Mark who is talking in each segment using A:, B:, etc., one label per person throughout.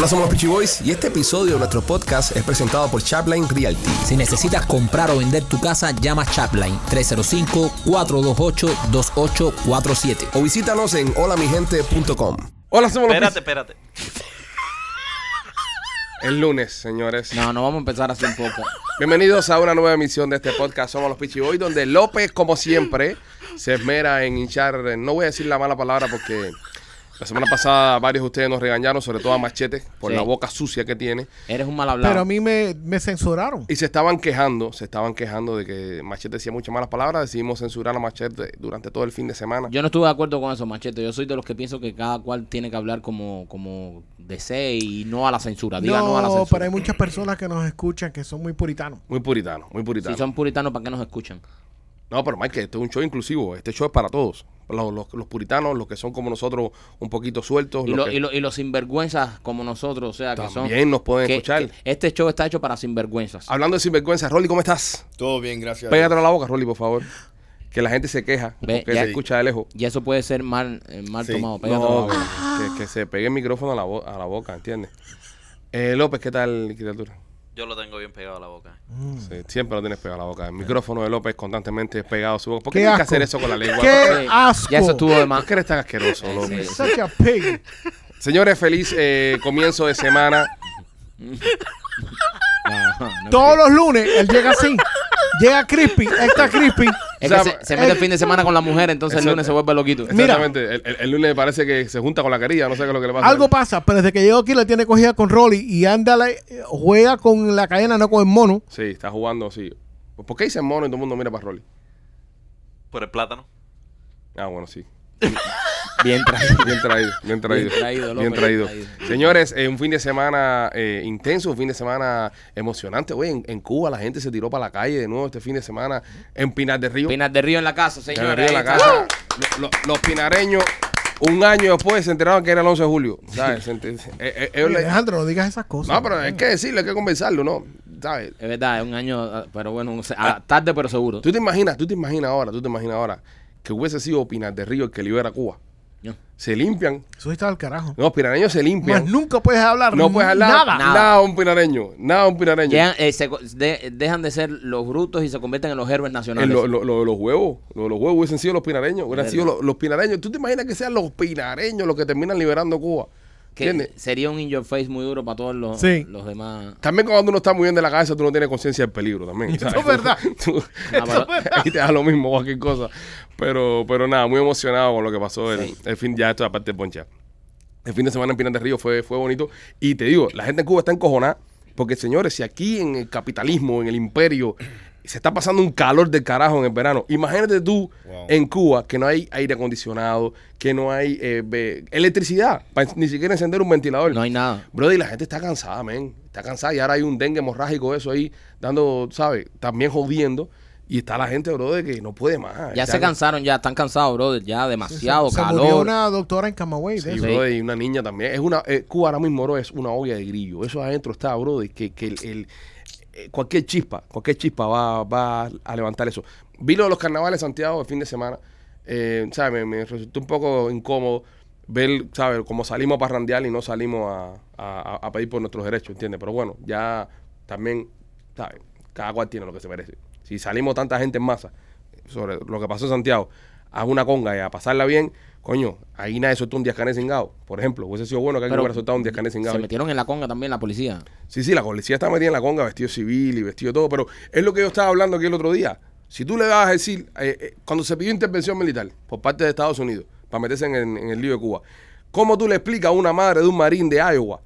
A: Hola, somos los Peachy Boys y este episodio de nuestro podcast es presentado por Chapline Realty.
B: Si necesitas comprar o vender tu casa, llama Chapline 305-428-2847.
A: O visítanos en holamigente.com. Hola, somos los
C: Espérate, espérate.
A: El lunes, señores.
B: No, no vamos a empezar así un poco.
A: Bienvenidos a una nueva emisión de este podcast Somos los Peachy Boys, donde López, como siempre, se esmera en hinchar. No voy a decir la mala palabra porque la semana pasada varios de ustedes nos regañaron, sobre todo a Machete, por
B: Sí.
A: la boca sucia que tiene.
B: Eres un mal hablado.
D: Pero a mí me, me censuraron.
A: Y se estaban quejando, se estaban quejando de que Machete decía muchas malas palabras. Decidimos censurar a Machete durante todo el fin de semana.
B: Yo no estuve de acuerdo con eso, Machete. Yo soy de los que pienso que cada cual tiene que hablar como, como desee y no a la censura. Diga no, a la
D: No,
B: censura.
D: pero hay muchas personas que nos escuchan que son muy puritanos.
A: Muy puritano, muy puritano.
B: Si son puritanos, ¿para qué nos escuchan?
A: No, pero Mike, esto es un show inclusivo. Este show es para todos. Los, los- los puritanos, los que son como nosotros, un poquito sueltos.
B: Y,
A: los
B: lo-
A: que
B: y, lo- y los sinvergüenzas como nosotros, o sea, que son...
A: también nos pueden
B: que-
A: escuchar.
B: que este show está hecho para sinvergüenzas.
A: Hablando de sinvergüenza, Rolly, ¿cómo estás?
E: Todo bien, gracias.
A: Pégatelo a la boca, Rolly, por favor. Que la gente se queja
B: Ve,
A: porque
B: ya-
A: se escucha de lejos.
B: Y eso puede ser mal, eh, mal
E: Sí.
B: tomado. Pégatelo a la
A: No,
B: boca.
A: que, que se pegue el micrófono a la, a la boca, ¿entiendes? Eh, López, ¿qué tal, criatura?
C: Yo lo tengo bien pegado a la boca.
A: Sí, siempre lo tienes pegado a la boca. El micrófono de López constantemente es pegado a su boca. ¿Por qué,
D: Qué
A: tienes que hacer eso con la lengua?
D: ¡Qué asco!
B: Ya eso estuvo de más.
A: ¿Por qué eres tan asqueroso, López?
D: Such a pig.
A: Señores, feliz eh, comienzo de semana.
B: No, no,
D: Todos los lunes él llega así. Llega crispy, extra crispy.
B: Es
A: O sea,
B: que se, se mete el fin de semana con la mujer, entonces el lunes se vuelve loquito.
D: Mira.
A: Exactamente. El, el- el lunes parece que se junta con la querida. No sé qué es lo que le pasa.
D: Algo pasa, pero desde que llegó aquí le tiene cogida con Rolly y anda, la- juega con la cadena, no con el mono.
A: Sí, está jugando así. ¿Por qué dicen mono y todo el mundo mira para Rolly?
C: Por el plátano.
A: Ah, bueno, sí.
B: Bien traído.
A: Bien traído, bien traído.
B: Bien traído, López,
A: Bien traído.
B: bien traído.
A: Señores, eh, un fin de semana eh, intenso, un fin de semana emocionante. Oye, en, en Cuba la gente se tiró para la calle de nuevo este fin de semana en Pinar del Río.
B: Pinas de Río en la casa,
A: En
B: señores.
A: Río de la casa. Lo- lo- los pinareños, un año después, se enteraron que era el 11 de julio. Eh, eh,
D: Oye, Alejandro, no digas esas cosas.
A: no, pero hay que decirlo, hay que conversarlo, ¿no? ¿Sabes?
B: Es verdad, es un año, ah, pero bueno, ah, tarde pero seguro.
A: Tú te imaginas, tú te imaginas ahora, tú te imaginas ahora que hubiese sido Pinar del Río el que libera Cuba. Se limpian.
D: Eso está al carajo.
A: No, los pinareños se limpian.
D: Más nunca puedes hablar.
A: No puedes hablar
D: Nada.
A: nada.
B: Nada.
A: un pinareño. Nada un pinareño.
B: Llegan, eh, se de- dejan de ser los brutos y se convierten en los héroes nacionales.
A: lo- lo- lo- los huevos, lo- los huevos hubiesen sido los pinareños, hubieran sido los, los pinareños. ¿Tú te imaginas que sean los pinareños los que terminan liberando Cuba?
B: Que
A: ¿Entiendes?
B: sería un in your face muy duro para todos los,
D: Sí.
B: los demás.
A: También cuando uno está muy bien de la cabeza, tú no tienes conciencia del peligro también.
D: Eso
A: ¿sabes?
D: es verdad.
A: Tú-
B: Ah, pero-
A: ahí te da lo mismo, cualquier cosa. Pero, pero nada, muy emocionado con lo que pasó el,
B: Sí.
A: el fin, ya esto es aparte de poncha. El fin de semana en Pinar del Río fue, fue bonito. Y te digo, la gente en Cuba está encojonada. Porque, señores, si aquí en el capitalismo, en el imperio, se está pasando un calor del carajo en el verano, imagínate tú
E: Wow.
A: en Cuba que no hay aire acondicionado, que no hay eh, electricidad, para ni siquiera encender un ventilador.
B: No hay nada.
A: Brother, y la gente está cansada, men. Está cansada y ahora hay un dengue hemorrágico, eso ahí, dando, ¿sabes? También jodiendo. Y está la gente, brother, que no puede más.
B: Ya se cansaron, ya están cansados, brother. Ya demasiado
D: se, se
B: calor.
D: murió una doctora en Camagüey. de
A: Sí,
D: eso.
A: brother, y una niña también. Es una, eh, Cuba ahora mismo, bro, es una olla de grillo. Eso adentro está, brother, que, que el, el- cualquier chispa, cualquier chispa va, va a levantar eso. Vi lo de los carnavales de Santiago el fin de semana. Eh, ¿sabes? Me, me resultó un poco incómodo ver, ¿sabes? Como salimos a parrandear y no salimos a, a- a pedir por nuestros derechos, ¿entiendes? Pero bueno, ya también, ¿sabes? Cada cual tiene lo que se merece. Si salimos tanta gente en masa sobre lo que pasó en Santiago a una conga y a pasarla bien, coño, ahí nadie soltó un Díaz-Canel cingado. Por ejemplo, hubiese sido bueno que alguien hubiera soltado un Díaz-Canel cingado.
B: Se metieron en la conga también la policía.
A: Sí, sí, la policía está metida en la conga, vestido civil y vestido todo, pero es lo que yo estaba hablando aquí el otro día. Si tú le vas a decir, eh, eh, cuando se pidió intervención militar por parte de Estados Unidos para meterse en, el- en el lío de Cuba, ¿cómo tú le explicas a una madre de un marín de Iowa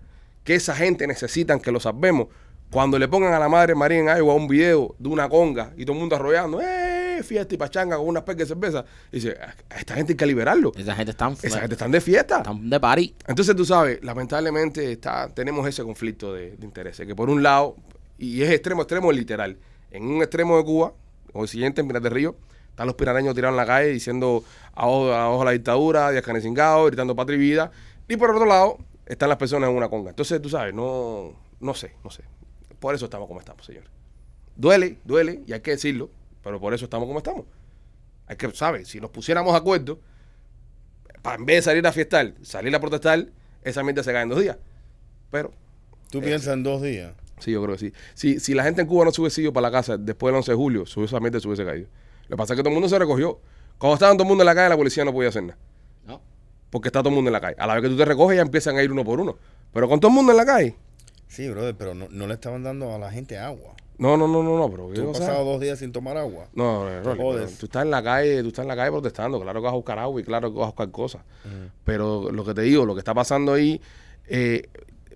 A: que esa gente necesitan que lo salvemos cuando le pongan a la madre marín en Iowa un video de una conga y todo el mundo arrollando, ¡eh! Fiesta y pachanga con unas pecas de cerveza. Y dice, a esta gente hay que liberarlo.
B: Esa gente están,
A: Esa gente están de fiesta.
B: están de party.
A: Entonces tú sabes, lamentablemente está, tenemos ese conflicto de, de intereses, que por un lado, y es extremo, extremo literal, en un extremo de Cuba, o el siguiente en Pinar del Río, están los pirareños tirados en la calle diciendo abajo, abajo la dictadura, Díaz Canel Cingado, gritando patria y vida, y por otro lado están las personas en una conga. Entonces tú sabes, no, no sé, no sé. Por eso estamos como estamos, señores. Duele, duele, y hay que decirlo, pero por eso estamos como estamos. Hay que, ¿sabes? Si nos pusiéramos de acuerdo, para en vez de salir a fiestar, salir a protestar, esa mierda se cae en dos días. Pero
E: ¿Tú piensas en dos días?
A: sí, yo creo que sí. Si, si la gente en Cuba no se hubiese ido para la casa después del 11 de julio, su esa mierda se hubiese caído. Lo que pasa es que todo el mundo se recogió. Cuando estaban todo el mundo en la calle, la policía no podía hacer nada.
B: ¿no?
A: Porque está todo el mundo en la calle. A la vez que tú te recoges, ya empiezan a ir uno por uno. Pero con todo el mundo en la calle.
E: Sí, brother, pero no, no le estaban dando a la gente agua.
A: No, no, no, no, no, pero
E: Tú
A: ¿qué
E: has pasado dos días sin tomar agua.
A: No, no, no, pero tú estás en la calle, tú estás en la calle protestando, claro que vas a buscar agua y claro que vas a buscar cosas. Pero lo que te digo, lo que está pasando ahí eh,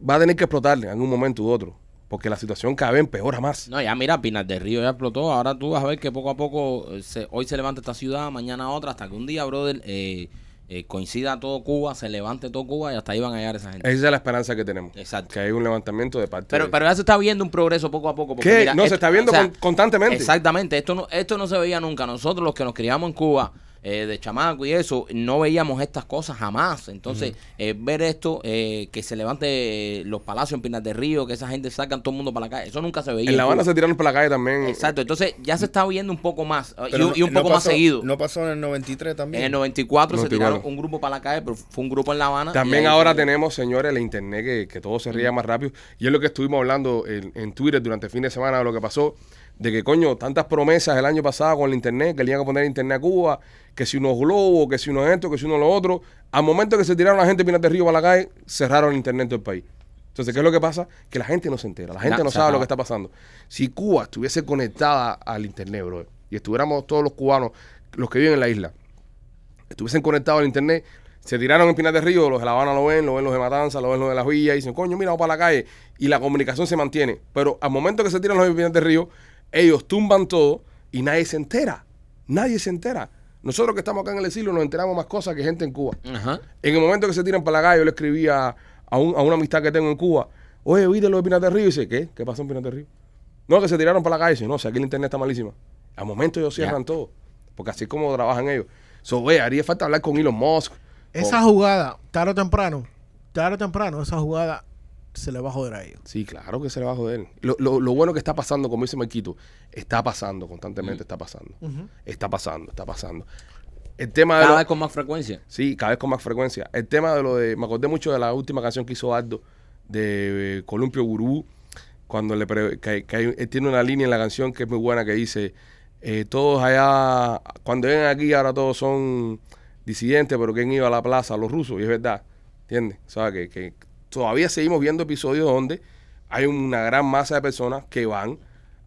A: va a tener que explotar en algún momento u otro, porque la situación cada vez empeora más.
B: No, ya mira, Pinar del Río ya explotó. Ahora tú vas a ver que poco a poco, eh, se- hoy se levanta esta ciudad, mañana otra, hasta que un día, brother, eh, eh, coincida todo Cuba, se levante todo Cuba y hasta ahí van a llegar esa gente.
A: Esa es la esperanza que tenemos.
B: Exacto.
A: Que hay un levantamiento de parte
B: Pero,
A: de...
B: pero ya se está viendo un progreso poco a poco. porque
A: ¿Qué?
B: mira,
A: no, se está viendo
B: o sea,
A: con- constantemente.
B: Exactamente, esto no, esto no se veía nunca. Nosotros los que nos criamos en Cuba, eh, de chamaco y eso, no veíamos estas cosas jamás. Entonces, eh, ver esto, eh, que se levante los palacios en Pinar del Río, que esa gente sacan todo el mundo para la calle, eso nunca se veía.
A: En La Habana se tiraron por la calle también.
B: Exacto, entonces ya se está viendo un poco más eh, y, un- y un
E: no
B: poco más seguido.
E: ¿No pasó en el 93 también?
B: en el 94 se
A: 94.
B: tiraron un grupo para la calle, pero fue un grupo en La Habana. y
A: También ahora tenemos, señores, la internet que, que todo se ría más rápido. Y es lo que estuvimos hablando en, en Twitter durante el fin de semana de lo que pasó. De que, coño, tantas promesas el año pasado con la internet, que le iban a poner internet a Cuba, que si unos globos, que si unos esto, que si uno lo otro. Al momento que se tiraron la gente de Río para la calle, cerraron el internet del país. Entonces, ¿qué es lo que pasa? Que la gente no se entera, la gente no sabe lo que está pasando. Si Cuba estuviese conectada al internet, bro, y estuviéramos todos los cubanos, los que viven en la isla, estuviesen conectados al internet, se tiraron en Pinar del Río, los de La Habana lo ven, lo ven los de Matanza, lo ven los de Las Villas, y dicen, coño, mira, vamos para la calle, y la comunicación se mantiene. Pero al momento que se tiran los de Pinar del Río, ellos tumban todo y nadie se entera. Nadie se entera. Nosotros que estamos acá en el exilio nos enteramos más cosas que gente en Cuba.
B: Ajá.
A: En el momento que se tiran para la calle, yo le escribí a, a un- a una amistad que tengo en Cuba, oye, ¿viste lo de Pinar del Río? Y dice, ¿qué? ¿Qué pasó en Pinar del Río? No, que se tiraron para la calle. Dice, no, si aquí el internet está malísima. Al momento ellos cierran todo. Porque así es como trabajan ellos. So, oye, haría falta hablar con Elon Musk.
D: Esa jugada, tarde o temprano, tarde o temprano, esa jugada se le va a joder a ellos.
A: Sí, claro que se le va a joder. Lo, lo- lo bueno que está pasando, como dice Marquito, está pasando constantemente, está pasando. Está pasando, está pasando. El tema de
B: Cada
A: lo-
B: vez con más frecuencia.
A: Sí, cada vez con más frecuencia. El tema de lo de. Me acordé mucho de la última canción que hizo Aldo de eh, Columpio Gurú. Cuando le pre- que, que hay- él tiene una línea en la canción que es muy buena que dice: eh, Todos allá, cuando vienen aquí, ahora todos son disidentes, pero ¿quién iba a la plaza? Los rusos, y es verdad. ¿Entiendes? O sea, que, que todavía seguimos viendo episodios donde hay una gran masa de personas que van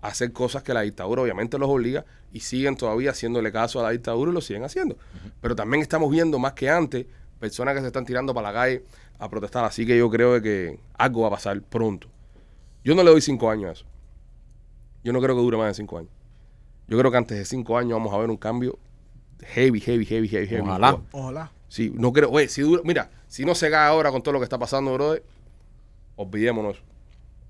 A: a hacer cosas que la dictadura obviamente los obliga y siguen todavía haciéndole caso a la dictadura y lo siguen haciendo. Pero también estamos viendo más que antes personas que se están tirando para la calle a protestar. Así que yo creo de que algo va a pasar pronto. Yo no le doy cinco años a eso. Yo no creo que dure más de cinco años. Yo creo que antes de cinco años vamos a ver un cambio heavy, heavy, heavy, heavy, heavy.
B: Ojalá.
D: Ojalá.
A: Sí, no creo. Oye, si dura, mira, si no se cae ahora con todo lo que está pasando, brother, olvidémonos.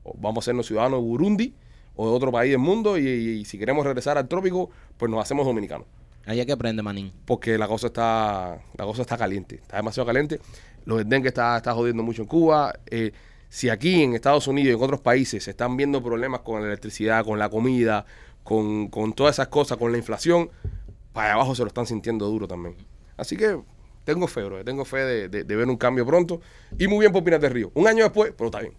A: O vamos a sernos ciudadanos de Burundi o de otro país del mundo y, y si queremos regresar al trópico, pues nos hacemos dominicanos.
B: Ahí hay que aprender, manín.
A: Porque la cosa está, la cosa está caliente, está demasiado caliente. Lo del dengue está, está jodiendo mucho en Cuba. Eh, si aquí en Estados Unidos y en otros países se están viendo problemas con la electricidad, con la comida, con, con todas esas cosas, con la inflación, para allá abajo se lo están sintiendo duro también. Así que tengo fe, bro. Tengo fe de, de- de ver un cambio pronto. Y muy bien por Pinar del Río. Un año después, pero está bien.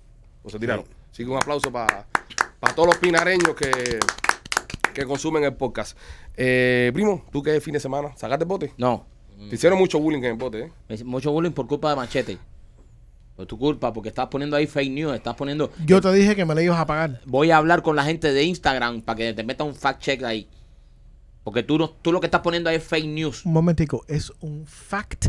A: No se tiraron. Así que un aplauso para todos los pinareños que, que consumen el podcast. Eh, primo, ¿tú qué fin de semana? ¿Sacaste el bote?
B: No.
A: Te hicieron mucho bullying en el bote, ¿eh?
B: Mucho bullying por culpa de Machete. Por tu culpa, porque estás poniendo ahí fake news, estás poniendo...
D: Yo te dije que me la ibas a pagar.
B: Voy a hablar con la gente de Instagram para que te meta un fact check ahí. Porque tú, no, tú lo que estás poniendo ahí es fake news.
D: Un momentico, es un fact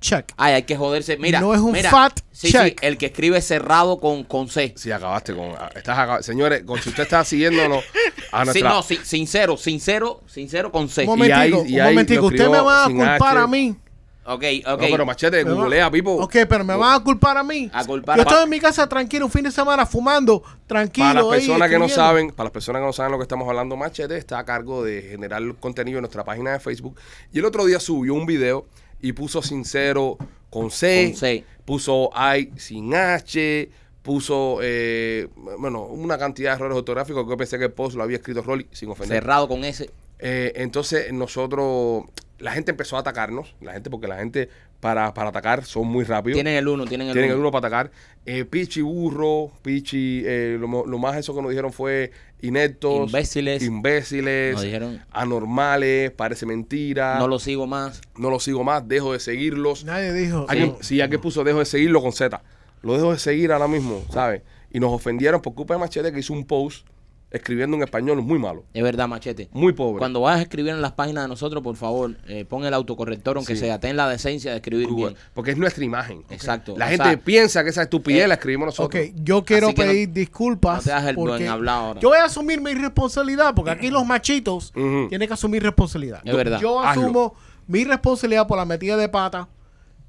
D: check.
B: Ay, hay que joderse. Mira,
D: No es un
B: mira.
D: fact
B: sí,
D: check.
B: Sí, el que escribe cerrado con, con C.
A: Sí, acabaste con. ah, Estás acab- Señores, con- si usted está siguiéndonos a
B: Sí,
A: nuestra.
B: no, sí, sincero, sincero, sincero con C.
D: Un
A: Y ahí-
D: momentico,
A: y
D: un
A: ahí
D: momentico. Usted me va a culpar
A: H.
D: a mí.
B: Ok,
A: No,
B: ok.
A: pero machete,
D: Me va-
A: googlea, Pipo.
D: Ok, pero me van a culpar a mí.
B: A culpar
D: Yo
B: a-
D: estoy en mi casa tranquilo, un fin de semana fumando, tranquilo.
A: Para las personas que no saben, para las personas que no saben lo que estamos hablando, Machete está a cargo de generar contenido en nuestra página de Facebook. Y el otro día subió un video y puso sincero con C,
B: Con C.
A: puso I sin H, puso, eh, bueno, una cantidad de errores ortográficos que yo pensé que el post lo había escrito Rolly sin ofender.
B: Cerrado con S.
A: Eh, entonces nosotros, la gente empezó a atacarnos, la gente, porque la gente para, para atacar son muy rápidos.
B: Tienen el uno, tienen el
A: Tienen el
B: uno.
A: uno para atacar. Eh, Pichi burro, Pichi, eh, lo, lo más eso que nos dijeron fue ineptos,
B: Imbéciles.
A: imbéciles,
B: Nos dijeron-
A: anormales, parece mentira,
B: No lo sigo más.
A: no los sigo más, dejo de seguirlos.
D: Nadie dijo.
A: Alguien, sí, alguien puso dejo de seguirlo con Z. Lo dejo de seguir ahora mismo, ¿sabes? Y nos ofendieron por culpa de Machete que hizo un post escribiendo en español muy malo,
B: Es verdad, machete.
A: muy pobre.
B: Cuando vayas a escribir en las páginas de nosotros, por favor, eh, pon el autocorrector, aunque
A: Sí.
B: sea. Ten la decencia de escribir
A: Google,
B: bien.
A: porque es nuestra imagen.
B: Exacto.
A: La
B: O
A: gente
B: sea,
A: piensa que esa estupidez
B: eh,
A: la escribimos nosotros.
D: Ok, yo quiero
B: Así que no-
D: pedir disculpas.
B: no te hagas el buen
D: porque
B: hablado ahora.
D: Yo voy a asumir mi responsabilidad, porque aquí los machitos tienen que asumir responsabilidad.
B: Es verdad.
D: Yo
A: Hazlo.
D: asumo mi responsabilidad por la metida de pata.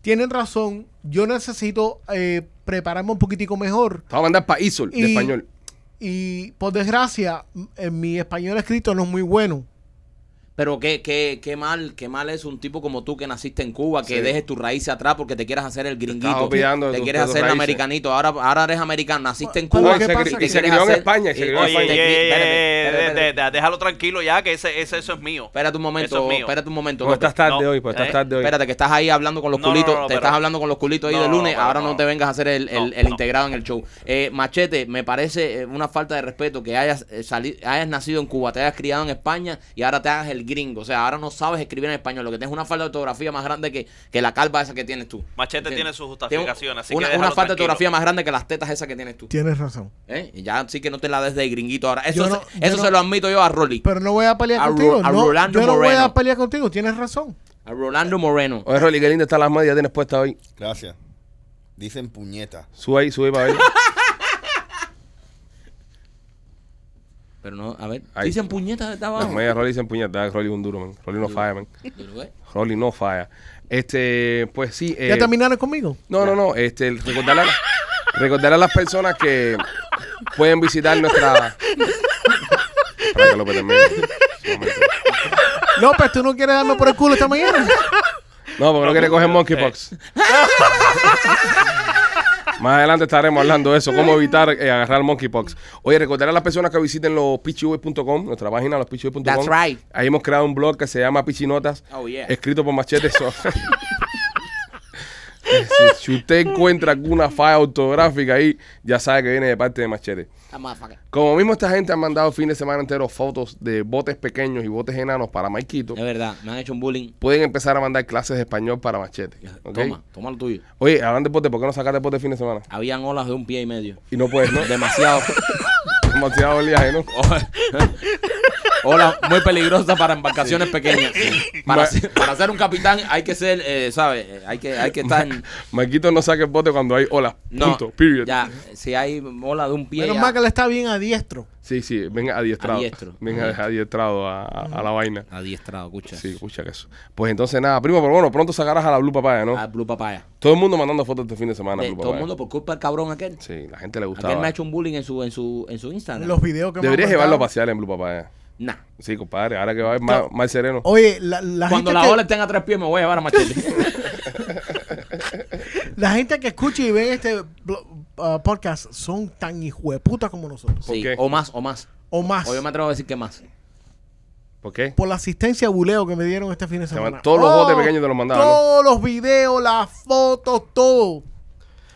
D: Tienen razón. Yo necesito eh, prepararme un poquitico mejor.
A: Te voy a mandar para ISOL de español.
D: Y por desgracia, en mi español escrito no es muy bueno.
B: Pero qué, qué, qué mal, qué mal es un tipo como tú que naciste en Cuba, que
A: Sí.
B: dejes tus raíces atrás porque te quieras hacer el gringuito. te
A: tus-
B: quieres hacer el americanito. Ahora, ahora eres americano, naciste en Cuba.
A: se y se crió en España, y se crió
C: Oye,
B: te-
A: España.
C: de- déjalo tranquilo ya, que ese, ese eso es mío.
B: Espérate un momento,
C: es
B: espérate un momento.
A: No, estás tarde
C: No,
A: hoy, pues estás
C: ¿eh?
A: tarde hoy.
B: Espérate, que estás ahí hablando con los
C: No,
B: culitos.
C: no, no,
B: te
C: pero-
B: estás hablando con los culitos ahí
C: No,
B: de lunes. ahora no. te vengas a hacer el, integrado en el show. Eh, Machete, me parece eh, una falta de respeto que hayas, eh, sali- hayas nacido en Cuba, te hayas criado en España y ahora te hagas el gringo. O sea, ahora no sabes escribir en español. Lo que tienes es una falta de ortografía más grande que, que la calva esa que tienes tú.
C: Machete
B: ¿Entiendes?
C: tiene sus justificaciones, así
B: una,
C: que
B: una falta de ortografía más grande que las tetas esas que tienes tú.
D: Tienes razón.
B: ¿Eh? Y ya sí que no te la des de gringuito ahora. Eso,
D: no-
B: se, eso
D: no-
B: se lo admito yo a Rolly.
D: Pero no voy a pelear
B: A Ro-
D: contigo.
B: a
D: no,
B: Rolando
D: yo no voy a pelear contigo. Tienes razón.
B: A Rolando Moreno.
A: Oye, Rolly, qué linda está las medias tienes puesta hoy.
E: Gracias. Dicen puñeta.
A: Sube ahí, sube ahí para ver.
B: Pero no, a ver.
A: Ahí.
B: Dicen puñetas de
A: Las
B: abajo.
A: medias Rolly dicen puñetas. Rolly es un duro, man. Rolly no falla, man.
B: Veo.
A: Rolly no falla. Este, pues sí.
D: ¿Ya
A: eh,
D: terminaron conmigo?
A: No, no, no. Este, recordarle, a- recordarle a las personas que pueden visitar nuestra. Para que lo termine. Un momento.
D: López, ¿tú no quieres darme por el culo esta mañana?
A: No, porque no quiere coger monkeypox. Más adelante estaremos hablando de eso, cómo evitar eh, agarrar monkeypox. Oye, recordar a las personas que visiten los pichiboy.com, nuestra página, lospichiboy.com.
B: That's right.
A: Ahí hemos creado un blog que se llama Pichinotas,
B: Oh, yeah.
A: escrito por Machete. So- si, si usted encuentra alguna falla ortográfica ahí, ya sabe que viene de parte de Machete. Como mismo esta gente ha mandado fin de semana entero fotos de botes pequeños y botes enanos para Maikito,
B: Es verdad, me han hecho un bullying.
A: pueden empezar a mandar clases de español para Machete.
B: Toma, toma lo tuyo.
A: Oye, hablando de bote, ¿por qué no sacaste bote el fin de semana?
B: Habían olas de un pie y medio.
A: Y no puedes, ¿no?
B: Demasiado.
A: Demasiado oleaje, ¿no?
B: olas muy peligrosas para embarcaciones pequeñas. Para, ser, para ser un capitán hay que ser, eh, ¿sabes? Hay que, hay que estar.
A: Maikito no saque el bote cuando hay olas.
B: No,
A: punto, period.
B: Ya, si hay ola de un pie.
D: Menos
B: ya-
D: mal que él está bien a diestro.
A: Sí, sí, venga adiestrado.
B: Adiestro.
A: Venga adiestrado a, a- a la vaina.
B: Adiestrado, escucha.
A: Sí, escucha que eso. Pues entonces nada, primo, pero bueno, pronto sacarás a la Blue Papaya, ¿no?
B: A Blue Papaya.
A: Todo el mundo mandando fotos este fin de semana.
B: De-
A: Blue
B: todo el mundo por culpa del cabrón aquel.
A: Sí, la gente le
B: Aquel
A: gustaba.
B: me ha hecho un bullying en su, en su, en su Instagram.
D: Los videos que me
A: Deberías llevarlo a pasear en Blue Papaya.
B: Nah.
A: Sí, compadre, ahora que va a haber más, más sereno.
D: Oye, la, la
B: Cuando
D: gente
B: la
D: que,
B: ola tenga tres pies me voy a llevar a machete.
D: la gente que escucha y ve este uh, podcast son tan hijueputas como nosotros.
A: ¿Por
B: sí, o más, o más.
D: O más.
B: O yo me atrevo a decir que más.
A: ¿Por qué?
D: Por la asistencia buleo que me dieron este fin de
A: Se
D: semana.
A: van- todos los
D: Oh,
A: botes pequeños te los mandaban, ¿no?
D: Todos los videos, las fotos, todo.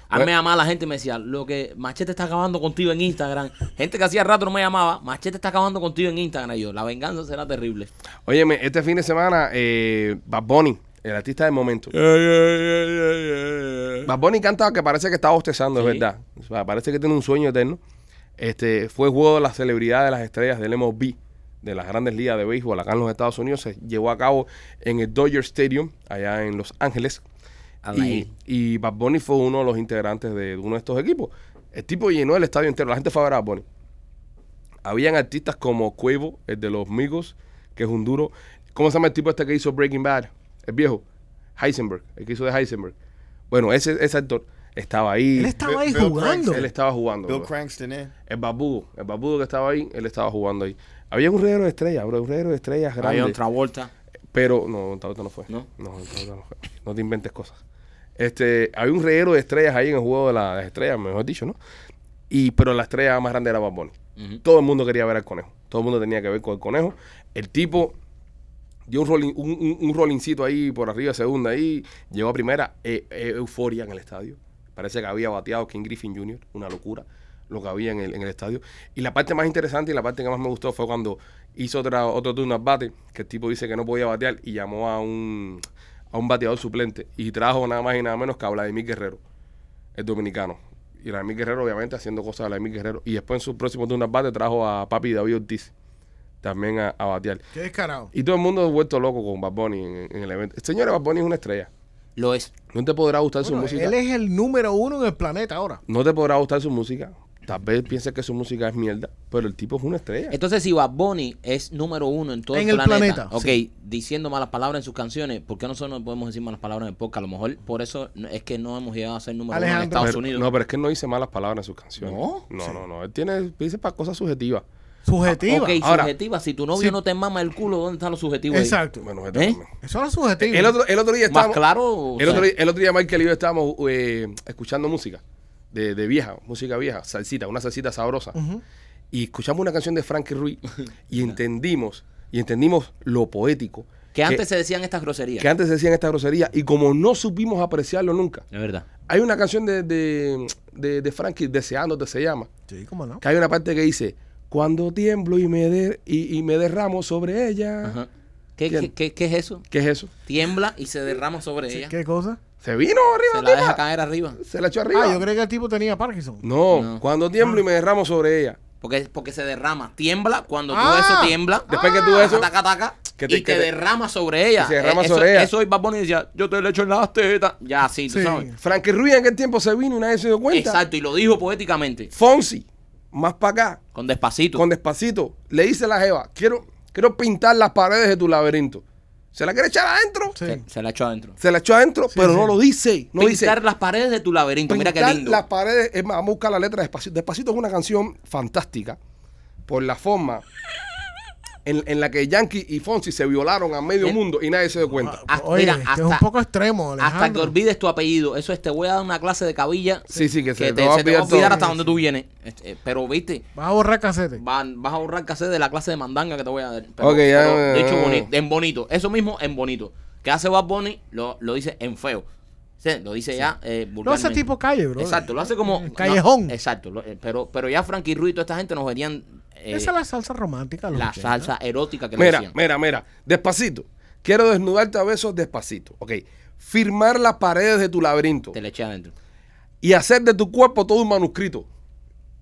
B: A mí me llamaba la gente y me decía, lo que Machete está acabando contigo en Instagram. Gente que hacía rato no me llamaba, Machete está acabando contigo en Instagram. Y yo, la venganza será terrible.
A: Óyeme, este fin de semana, eh, Bad Bunny, el artista del momento. Bad Bunny canta que parece que está bostezando,
B: Sí.
A: es verdad. O sea, parece que tiene un sueño eterno. Este, fue el juego de las celebridades de las estrellas del MLB, de las grandes ligas de béisbol acá en los Estados Unidos. Se llevó a cabo en el Dodger Stadium, allá en Los Ángeles. Y, y Bad Bunny fue uno de los integrantes de uno de estos equipos. El tipo llenó el estadio entero. La gente fue a ver a Bad Bunny. Habían artistas como Cuevo, el de los Migos, que es un duro. ¿Cómo se llama el tipo este que hizo Breaking Bad? El viejo. Heisenberg, el que hizo de Heisenberg. Bueno, ese, ese actor estaba ahí.
D: Él estaba ahí
E: Bill- Bill
D: jugando.
A: Él estaba jugando.
E: Bill
A: bro.
E: Cranston, ¿eh?
A: El babudo, el babudo que estaba ahí, él estaba jugando ahí. Había un reguero de estrellas, bro, un reguero de estrellas
B: Había
A: grande.
B: un Travolta.
A: Pero no, Travolta no fue.
B: ¿No?
A: No, Travolta no fue. No te inventes cosas. Este, había un reguero de estrellas ahí en el juego de la- las estrellas, mejor dicho, ¿no? Y, pero la estrella más grande era Bad Bunny. Todo el mundo quería ver al conejo. Todo el mundo tenía que ver con el conejo. El tipo dio un, rolling, un, un, un rollincito ahí por arriba, segunda ahí, llegó a primera, eh, eh, euforia en el estadio. Parece que había bateado King Griffin Jr., una locura lo que había en el, en el estadio. Y la parte más interesante y la parte que más me gustó fue cuando hizo otra, otro turno al bate, que el tipo dice que no podía batear y llamó a un, a un bateador suplente y trajo nada más y nada menos que a Vladimir Guerrero, el dominicano. Y Vladimir Guerrero, obviamente, haciendo cosas de Vladimir Guerrero. Y después en su próximo turno al bate trajo a Papi David Ortiz también a, a batear.
D: Qué descarado.
A: Y todo el mundo ha vuelto loco con Bad Bunny en, en el evento. Señores, Bad Bunny es una estrella.
B: Lo es.
A: No te podrá gustar su música.
D: él es el número uno en el planeta ahora.
A: No te podrá gustar su música. Tal vez pienses que su música es mierda, pero el tipo es una estrella.
B: Entonces, si Bad Bunny es número uno en todo
D: En
B: el
D: el
B: planeta,
D: planeta,
B: ok,
D: sí.
B: diciendo malas palabras en sus canciones, ¿por qué nosotros no podemos decir malas palabras en el podcast? A lo mejor por eso es que no hemos llegado a ser número uno en. Estados
A: Pero-
B: Unidos.
A: No, pero es que no dice malas palabras en sus canciones.
B: ¿No?
A: No, no, no. Él tiene, dice para cosas subjetivas.
D: Subjetiva.
B: ok,
A: Ahora-
B: subjetiva. Si tu novio
D: Sí.
B: no te mama el culo, ¿dónde está lo subjetivo ahí?
D: Exacto.
A: Bueno,
B: ¿Eh?
D: Eso era subjetivo.
A: El otro, el otro día
B: Más
A: estábamos.
B: claro. o
A: El
B: sea,
A: otro, día, el otro día Michael y yo estábamos eh, escuchando música de, de vieja, música vieja, salsita, una salsita sabrosa. Y escuchamos una canción de Frankie Ruiz y entendimos, y entendimos lo poético.
B: que antes se decían estas groserías.
A: que antes decían esta grosería y como no supimos apreciarlo nunca.
B: Es verdad.
A: Hay una canción de, de, de, de Frankie, Deseándote se llama,
D: Sí, cómo no.
A: que hay una parte que dice, cuando tiemblo y me, de- y, y me derramo sobre ella.
B: Ajá. ¿Qué, qué, qué- qué es eso?
A: ¿Qué es eso?
B: Tiembla y se derrama sobre ella.
D: ¿Qué cosa?
A: Se vino
B: Se
A: arriba,
B: la deja caer arriba.
A: Se la echó arriba.
D: Ah, yo creí que el tipo tenía Parkinson.
A: no,
B: No.
A: cuando tiemblo y me derramo sobre ella.
B: Porque, porque se derrama. Tiembla cuando tú
D: Ah.
B: eso tiembla.
A: Después que tú eso-
B: Taca, taca, taca,
A: que te-
B: y
A: que
B: te,
A: te-
B: derrama sobre ella.
A: y se derrama
B: Eh, eso,
A: sobre ella.
B: Eso es Bad Bunny decía, yo te lo echo en las tetas. Ya, así, tú
D: Sí.
B: sabes.
A: Frankie Ruiz en aquel tiempo se vino y nadie se dio cuenta.
B: Exacto, y lo dijo poéticamente.
A: Fonsi, más para acá,
B: Con despacito.
A: con despacito, le dice a la Jeva, quiero, quiero pintar las paredes de tu laberinto. ¿Se la quiere echar adentro?
D: Sí.
B: se, se la echó adentro.
A: Se la echó adentro, pero no lo dice. No dice.
B: Pintar las paredes de tu laberinto. Mira qué lindo.
A: las paredes. Es más, vamos a buscar la letra de Despacito. Despacito es una canción fantástica por la forma en, en la que Yankee y Fonsi se violaron a medio
B: Eh.
A: mundo y nadie se dio cuenta.
B: Ah,
D: Oye,
B: mira,
D: es un poco extremo,
B: Hasta que olvides tu apellido. Eso es, te voy a dar una clase de cabilla.
A: Sí, sí, que se te
B: te,
A: va a
B: se te va a
A: olvidar
B: hasta donde tú vienes. Este, eh, pero, viste,
D: Vas a borrar casete.
B: va- vas a borrar cassette de la clase de mandanga que te voy a dar. Pero,
A: Ok, ya,
B: pero dicho
A: ya.
B: bonito, en bonito. Eso mismo en bonito. Que hace Bad Bunny, lo, lo dice en feo. Sí, lo dice ya eh,
D: No hace tipo calle, bro.
B: Exacto, lo hace como...
D: Eh, Callejón.
B: no, exacto, lo- eh, pero, pero ya Frankie Ruiz y toda esta gente nos verían... eh,
D: Esa es la salsa romántica.
B: la
D: 80.
B: salsa erótica que le
A: Mira,
B: decían.
A: mira, mira. Despacito. Quiero desnudarte a besos despacito. Ok. Firmar las paredes de tu laberinto
B: Te le eché adentro.
A: y hacer de tu cuerpo todo un manuscrito.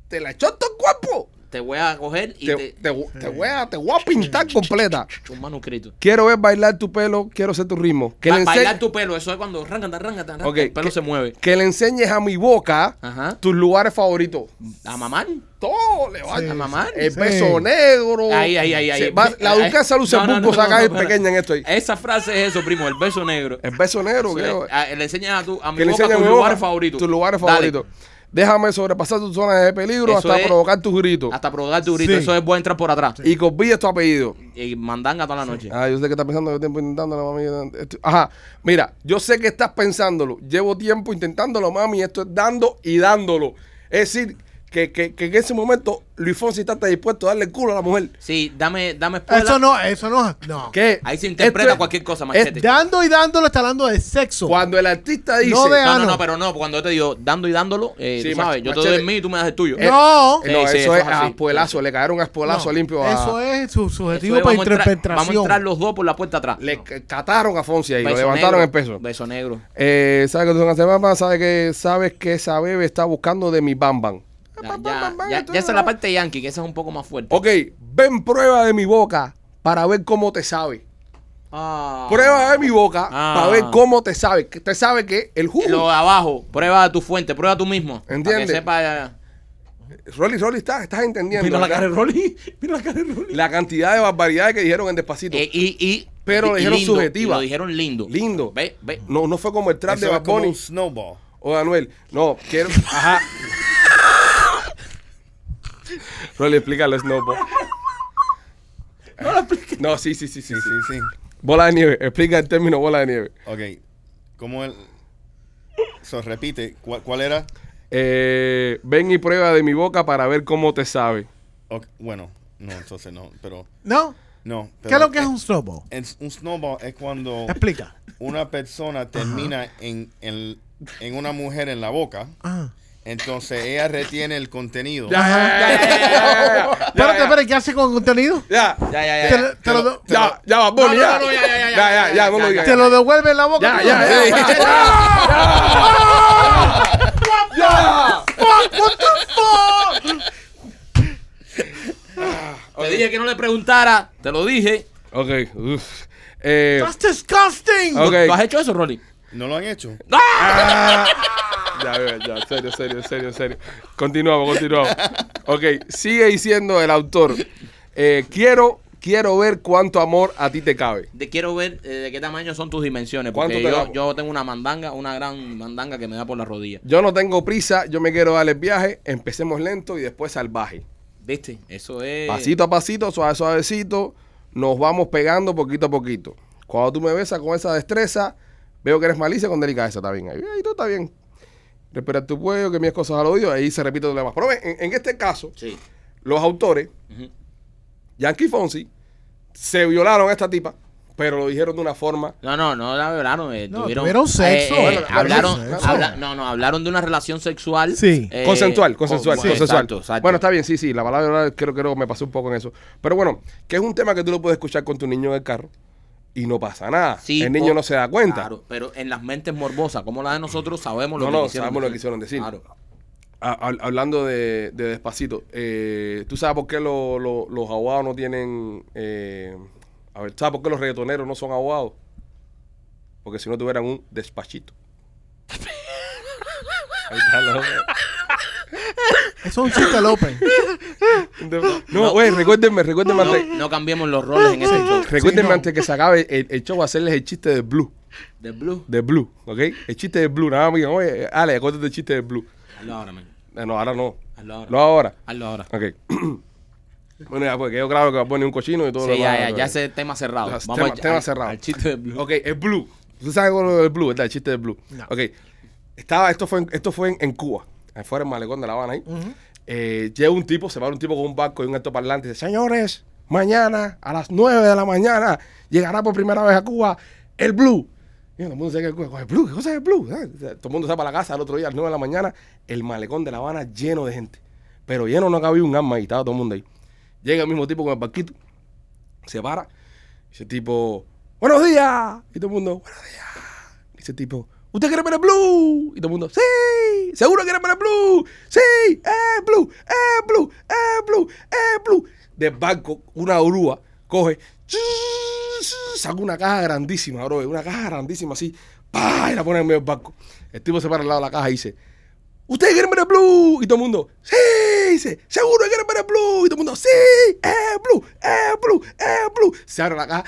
A: Te la echó en tu cuerpo.
B: Te voy a coger y
A: Te,
B: te...
A: te- te voy a, te voy a pintar completa.
B: Un manuscrito.
A: Quiero ver bailar tu pelo, quiero ser tu ritmo. Que,
B: Ba-
A: le, ense-
B: bailar tu pelo, eso es cuando arráncate, arráncate, arráncate,
A: Ok,
B: el pelo
A: que-
B: se mueve.
A: que le enseñes a mi boca
B: Ajá.
A: tus lugares favoritos.
B: A mamar.
A: Todo le va
D: Sí.
B: A mamar.
A: El
D: Sí.
A: beso negro.
B: Ahí, ahí, ahí, ahí.
A: Va- la duquesa
B: No, no,
A: Luxemburgo
B: no,
A: a
B: no,
A: caer
B: no,
A: pequeña en esto ahí.
B: Esa frase es eso, primo, el beso negro.
A: El beso negro,
B: a- le enseñas a tu a mi boca tus lugares favoritos.
A: Tus lugares favoritos. Déjame sobrepasar tus zonas de peligro
B: Eso
A: hasta
B: es-
A: provocar tus gritos.
B: Hasta probar tu grito,
D: Sí.
B: eso es voy a entrar por atrás.
A: Y que olvides tu apellido.
B: Y mandanga toda la noche.
A: Ah, yo sé que estás pensando que tiempo intentándolo, mami. Ajá, mira, yo sé que estás pensándolo. Llevo tiempo intentándolo, mami. Esto es dando y dándolo. Es decir, que, que, que en ese momento Luis Fonsi está dispuesto a darle el culo a la mujer.
B: Sí, dame, dame spoiler.
D: Eso no, eso no. No.
A: ¿Qué?
B: Ahí se interpreta
A: Esto
B: cualquier cosa,
A: es
B: machete.
D: Dando y dándolo está hablando de sexo.
A: Cuando el artista dice.
D: No de
B: No, no, pero no, cuando yo te digo dando y dándolo, eh,
A: Sí,
B: tú sabes, yo te doy el mío y tú me das el tuyo.
A: Eh,
D: No.
A: eh, no,
B: Sí,
A: eso,
B: eso
A: es aspuelazo. Le cayeron un aspuelazo
D: No,
A: limpio a.
D: Eso es su
B: Eso
D: subjetivo
B: es,
D: para
B: vamos, a entrar,
D: interpretación.
B: vamos a entrar los dos por la puerta atrás.
A: Le cataron a Fonsi ahí. lo
B: Beso
A: levantaron
B: negro,
A: el peso.
B: Beso negro.
A: Eh, ¿Sabes que tú una semana? ¿Sabes que, sabes que esa bebé está buscando de mi bam bam?
B: Ya,
A: Bam,
B: ya, ya-
A: esto
B: ya
A: es
B: esa es la parte yankee, que esa es un poco más fuerte.
A: Ok, ven prueba de mi boca para ver cómo te sabe.
B: Ah.
A: Prueba de mi boca
B: Ah.
A: para ver cómo te sabe. Que te sabe que el jugo.
B: Lo de abajo, prueba de tu fuente, prueba tú mismo. Para
A: ¿Entiendes?
B: que sepa. ya-
A: Rolly, Rolly, estás, estás entendiendo.
B: Mira la cara de Rolly. Mira la cara de Rolly.
A: La cantidad de barbaridades que dijeron en Despacito.
B: Eh, y, y,
A: Pero
B: y-
A: lo dijeron
B: lindo,
A: subjetiva.
B: y Lo dijeron lindo.
A: Lindo.
B: Ve, ve.
A: No, no fue como el trap
E: Eso
A: de
E: es
A: Bad
E: como
A: Bunny
E: un snowball.
A: o Anuel. No, quiero. Ajá. Rolly, explícalo, Snowball. No, sí, sí, sí, sí,
E: Sí,
A: sí.
E: sí, sí.
A: Bola de nieve. Explica el término bola de nieve.
E: Ok. ¿Cómo él? So, repite. ¿Cuál, cuál era?
A: Eh, ven y prueba de mi boca para ver cómo te sabe.
E: Ok, Bueno, no, entonces no. Pero
D: No.
E: No.
D: ¿Qué es lo que es un snowball?
E: es- un snowball es cuando
D: Explica.
E: una persona termina en, en, en una mujer en la boca,
D: Ah.
E: Entonces ella retiene el contenido.
A: Ya, ya, ya, ya, ya, ya, ya, ya,
D: Espérate,
A: ya,
D: espérate, ¿qué hace con contenido?
A: Ya,
B: Ya, ya, ya.
D: Te,
B: ya.
D: lo- te lo,
A: ya, ya, va, Bonnie,
B: No,
A: ya.
B: no, no, ya, ya, ya,
A: Ya, ya, ya,
B: ya,
D: te lo devuelve en la boca.
A: Ya, ya, ya, ya, ya.
D: Fuck, what the fuck?
B: Te dije que no le preguntara, te lo dije.
A: Ok, uf. Eh,
D: That's disgusting.
B: ¿Tú has hecho eso, Rolly?
E: ¿No lo han hecho?
A: Ah. Ya, ya, ya, serio, serio, serio, serio. Continuamos, continuamos. Ok, sigue diciendo el autor. eh, quiero, quiero ver cuánto amor a ti te cabe.
B: Te quiero ver eh, de qué tamaño son tus dimensiones.
A: ¿Cuánto
B: Porque
A: te
B: yo, yo tengo una mandanga, una gran mandanga que me da por la rodilla.
A: Yo no tengo prisa, yo me quiero dar el viaje. Empecemos lento y después salvaje.
B: ¿Viste? Eso es.
A: Pasito a pasito, suave, suavecito, nos vamos pegando poquito a poquito. Cuando tú me besas con esa destreza, veo que eres malicia con delicadeza, está bien. Ahí, ahí todo está bien. Respira tu cuello, que mis cosas al oído, ahí se repite todo lo demás. Pero ven, en, en este caso,
B: Sí.
A: los autores,
B: Ujú.
A: Yankee Fonsi, se violaron a esta tipa, pero lo dijeron de una forma.
B: No, no, no la violaron. eh,
D: No,
B: tuvieron,
D: tuvieron sexo.
A: Bueno,
B: hablaron,
D: sexo.
B: habla- no, no, hablaron de una relación sexual.
D: Sí.
B: eh,
A: consensual, consensual,
B: con-
A: consensual.
B: Exacto, exacto.
A: Bueno, está bien, sí, sí, la palabra creo que me pasó un poco en eso. Pero bueno, que es un tema que tú lo puedes escuchar con tu niño en el carro y no pasa nada.
B: Sí,
A: el niño
B: por-
A: no se da cuenta.
B: Claro, pero en las mentes morbosas, como la de nosotros, sabemos lo
A: No,
B: que
A: no,
B: quisieron
A: sabemos lo que quisieron decir.
B: Claro.
A: Ha- hab- hablando de, de despacito, eh, ¿tú sabes por qué lo- lo- los abogados no tienen... eh, a ver, ¿sabes por qué los reggaetoneros no son abogados? Porque si no tuvieran un despachito. Ahí está la-
D: Eso es un chiste, López.
A: No, güey, recuérdenme, recuérdenme
B: No,
A: antes,
B: no cambiemos los roles en este show.
A: recuérdenme
D: Sí, no.
A: antes que se acabe el, el show hacerles el chiste de Blue.
B: De Blue.
A: De Blue, ¿ok? El chiste de Blue. Nada más digan, oye, Ale, acuérdate del chiste de Blue.
B: Hazlo ahora, man.
A: Eh, no, ahora no.
B: Hazlo ahora.
A: No ahora.
B: Hazlo ahora.
A: Ok. bueno, ya, pues quedó claro que va a poner un cochino y todo lo
B: Sí, ya,
A: demás.
B: ya, ya ese tema cerrado.
A: Ya,
B: Vamos
A: tema-
B: al-
A: tema cerrado.
B: Al chiste de Blue.
A: Ok, el Blue. ¿Tú sabes cuál es el Blue, verdad? El chiste del Blue.
D: No.
A: Ok. Estaba, esto fue, en, esto fue en, en Cuba, afuera del malecón de La Habana ahí. Eh, llega un tipo, se va un tipo con un barco y un altoparlante y dice, señores, mañana a las 9 de la mañana llegará por primera vez a Cuba el Blue. Y todo el mundo se queda con el Blue, ¿qué cosa es el Blue? Ah, Todo el mundo va para la casa al otro día a las 9 de la mañana, el malecón de La Habana lleno de gente. Pero lleno no cabía un arma y estaba todo el mundo ahí. Llega el mismo tipo con el barquito, se para, dice tipo, buenos días. Y todo el mundo, buenos días. Dice tipo, ¿usted quiere ver el blue? Y todo el mundo, sí, seguro quiere ver el blue. Sí, eh, blue, eh, blue, eh, blue, eh, blue. Del barco, una grúa coge, saca una caja grandísima, bro, una caja grandísima así, ¡pah! y la pone en medio del barco. El tipo se para al lado de la caja y dice, ¿Ustedes quieren ver el blue? Y todo el mundo, sí, dice, seguro que quieren ver el blue. Y todo el mundo, sí, eh, blue, eh, blue, eh, blue. Se abre la caja,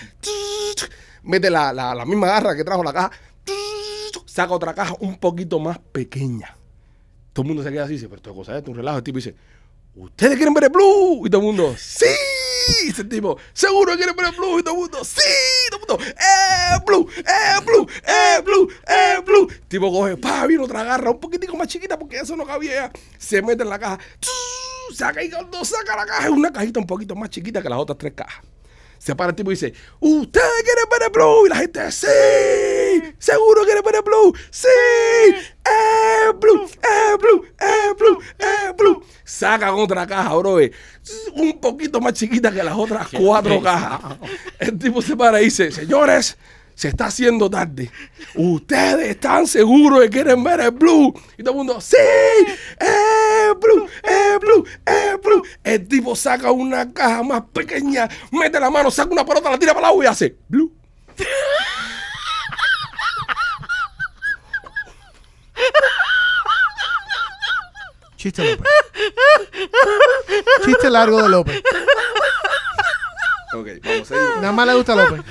A: mete la, la, la misma garra que trajo la caja, saca otra caja un poquito más pequeña. Todo el mundo se queda así, dice, pero esto es cosa, es un relajo. El tipo dice, ¿ustedes quieren ver el blue? Y todo el mundo, sí. Dice el tipo, seguro que quieren ver el blue. Y todo el mundo, sí. Y todo el mundo, eh, blue, eh, blue, eh, blue, eh, blue. El tipo coge, pa, viene otra garra un poquitico más chiquita porque eso no cabía. Se mete en la caja, saca y cuando saca la caja, es una cajita un poquito más chiquita que las otras tres cajas. Se para el tipo y dice, ¿ustedes quieren ver el blue? Y la gente, sí, seguro quieren ver el blue, sí, eh, blue, eh, blue, eh, blue, eh, blue. Sacan otra caja, bro, un poquito más chiquita que las otras cuatro cajas. El tipo se para y dice, señores, se está haciendo tarde. Ustedes están seguros de que quieren ver el blue. Y todo el mundo, sí, eh, blue, eh, blue, eh, blue. El tipo saca una caja más pequeña, mete la mano, saca una pelota, la tira para el agua y hace blue.
D: Chiste López. Chiste largo de López.
A: Ok, vamos a ir.
D: Nada más le gusta a López.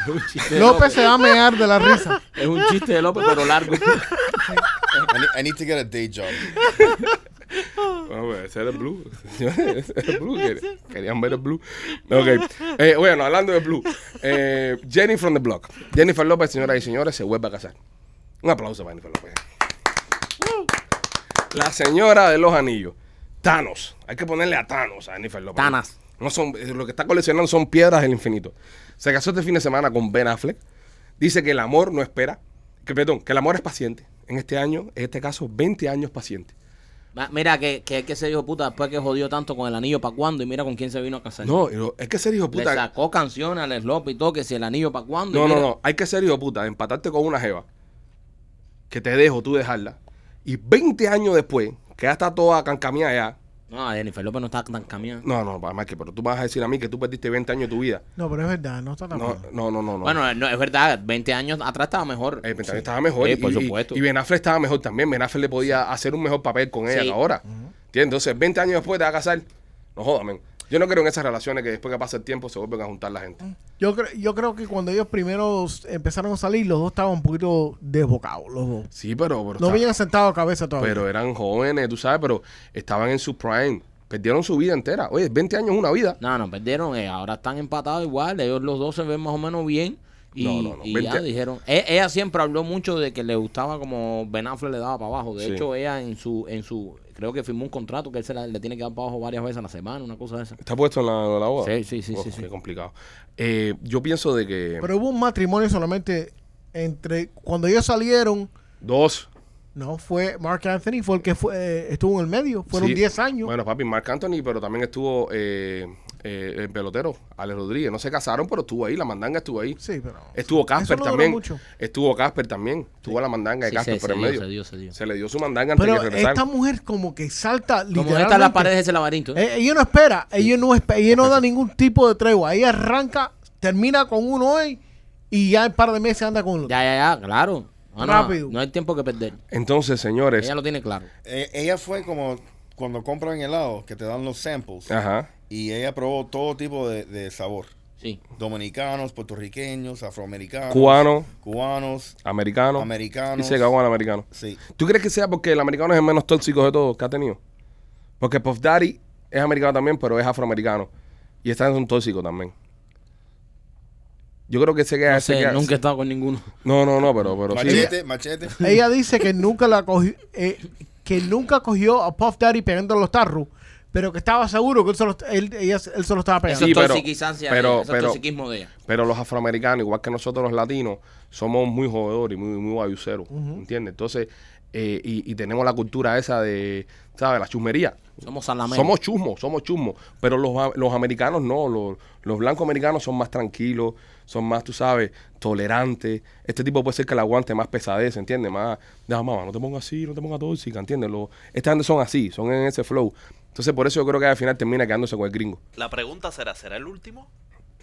B: Es un chiste de
D: López se va a mear de la risa.
B: Es un chiste de López, pero largo.
E: I need, I need to get a day job.
A: Vamos a ver, ese era el blue. Señores, ese era el blue. Quer- Querían ver el blue. Ok. Eh, bueno, hablando de blue. Eh, Jenny from the Block. Jennifer López, señoras y señores, se vuelve a casar. Un aplauso para Jennifer López. La señora de los anillos. Thanos. Hay que ponerle a Thanos a Jennifer López.
B: Tanas.
A: No son, eh, lo que está coleccionando son piedras del infinito. Se casó este fin de semana con Ben Affleck. Dice que el amor no espera. Que, perdón, que el amor es paciente. En este año, en este caso, 20 años paciente.
B: Mira que, que, que ese hijo de puta después que jodió tanto con el anillo para cuándo y mira con quién se vino a casar.
A: No, es que ser hijo de
B: Le
A: puta.
B: sacó canciones al slop y todo, que si el anillo para cuándo.
A: No, no, no. Hay que ser hijo de puta. Empatarte con una jeva. Que te dejo, tú dejarla. Y 20 años después, que ya está toda cancamía ya.
B: No, Jennifer López no está tan cambiada.
A: No, no, Mike, pero tú me vas a decir a mí que tú perdiste 20 años de tu vida.
D: No, pero es verdad, no está tan
A: No, no, no, no. no.
B: Bueno, no, es verdad, 20 años atrás estaba mejor.
A: Eh, también estaba mejor.
B: Sí,
A: y,
B: por
A: y-
B: supuesto.
A: Y Ben Affleck estaba mejor también. Ben Affleck le podía hacer un mejor papel con ella
B: Sí.
A: que ahora. ¿Entiendes? Entonces, 20 años después te vas a casar. No jodas, men. Yo no creo en esas relaciones que después que pasa el tiempo se vuelven a juntar la gente.
D: Yo, cre- yo creo que cuando ellos primero empezaron a salir, los dos estaban un poquito desbocados, los dos.
A: Sí, pero. pero
D: No habían sentado cabeza todavía.
A: Pero eran jóvenes, tú sabes, pero estaban en su prime. Perdieron su vida entera. Oye, 20 años es una vida.
B: No, no, perdieron. eh, ahora están empatados igual. Ellos los dos se ven más o menos bien. Y,
A: No, no, no,
B: y
A: 20
B: ya dijeron. E- ella siempre habló mucho de que le gustaba como Ben Affleck le daba para abajo. De
A: Sí.
B: hecho, ella en su, en su, creo que firmó un contrato que él se la- le tiene que dar para abajo varias veces a la semana, una cosa de esa.
A: ¿Está puesto en la, en la boda?
B: Sí, sí, sí,
A: Oh,
B: sí, sí.
A: Qué complicado. Eh, yo pienso de que
D: Pero hubo un matrimonio solamente entre. Cuando ellos salieron,
A: dos.
D: no fue Mark Anthony, fue el que fue, eh, estuvo en el medio. Fueron
A: Sí.
D: 10 años.
A: Bueno, papi, Marc Anthony, pero también estuvo eh, eh, el pelotero, Alex Rodríguez. No se casaron, pero estuvo ahí. La mandanga estuvo ahí.
D: sí, pero.
A: Estuvo Casper
D: no
A: también.
D: mucho.
A: Estuvo Casper también. Estuvo la mandanga de
B: Sí,
A: Casper
B: se-
A: por
B: se
A: el
B: dio,
A: medio.
B: se dio, se dio.
A: Se le dio su mandanga antes
D: Pero
A: de regresar.
D: esta mujer como que salta
B: Como
D: literalmente.
B: esta las paredes de ese laberinto. ¿eh?
D: Eh, ella no espera, ella no espe- ella no da ningún tipo de tregua. Ella arranca, termina con uno hoy y ya en par de meses anda con el otro.
B: Ya, ya, ya, claro. No, no,
D: Rápido.
B: No hay tiempo que perder.
A: Entonces, señores.
B: Ella lo tiene claro.
E: Eh, ella fue como cuando compran helado, que te dan los samples.
A: Ajá.
E: Y ella probó todo tipo de, de sabor.
B: Sí.
E: Dominicanos, puertorriqueños, afroamericanos.
A: Cubano,
E: Cubanos,
A: americano.
E: americanos.
A: Y se cagó el americano.
E: Sí.
A: ¿Tú crees que sea porque el americano es el menos tóxico de todos que ha tenido? Porque Puff Daddy es americano también, pero es afroamericano. Y está en un tóxico también. Yo creo que se queda...
B: No
A: se
B: sé,
A: queda-
B: nunca he estado con ninguno.
A: No, no, no, pero, pero sí.
E: Machete, machete.
D: Ella dice que nunca la cogió, eh, que nunca cogió a Puff Daddy pegando los tarros, pero que estaba seguro que él se lo, él, ella- él se lo estaba pegando.
B: Eso
A: Sí,
B: es
A: pero-
B: toxiquizancia
A: pero-
B: de ella, eso es
A: pero-
B: toxiquismo de ella.
A: Pero los afroamericanos, igual que nosotros los latinos, somos muy jodedores y muy, muy babuceros, ¿entiendes? Entonces, eh, y, y tenemos la cultura esa de, ¿sabes? La chusmería.
B: Somos salameros.
A: Somos chusmos, somos chusmos. Pero los, a- los americanos no, los, los blancos americanos son más tranquilos, son más, tú sabes, tolerantes. Este tipo puede ser que le aguante más pesadez, ¿entiendes? Más, no, mamá, no te pongas así, no te pongas tóxica, ¿entiendes? Esta gente son así, son en ese flow. Entonces, por eso yo creo que al final termina quedándose con el gringo.
C: La pregunta será, ¿será el último?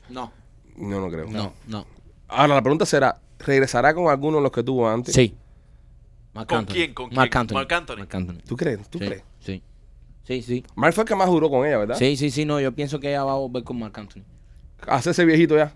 B: No,
A: No, no creo.
B: no, no.
A: Ahora, la pregunta será, ¿regresará con alguno de los que tuvo antes?
B: Sí.
C: ¿Con
B: Anthony.
C: quién? ¿Con quién?
B: Anthony.
C: Marc Anthony.
B: Marc Anthony.
A: ¿Tú crees? ¿Tú
B: sí,
A: crees?
B: Sí. Sí, sí.
A: Mark fue el que más duró con ella, ¿verdad?
B: Sí, sí, sí, no, yo pienso que ella va a volver con Marc Anthony.
A: Hace ese viejito ya.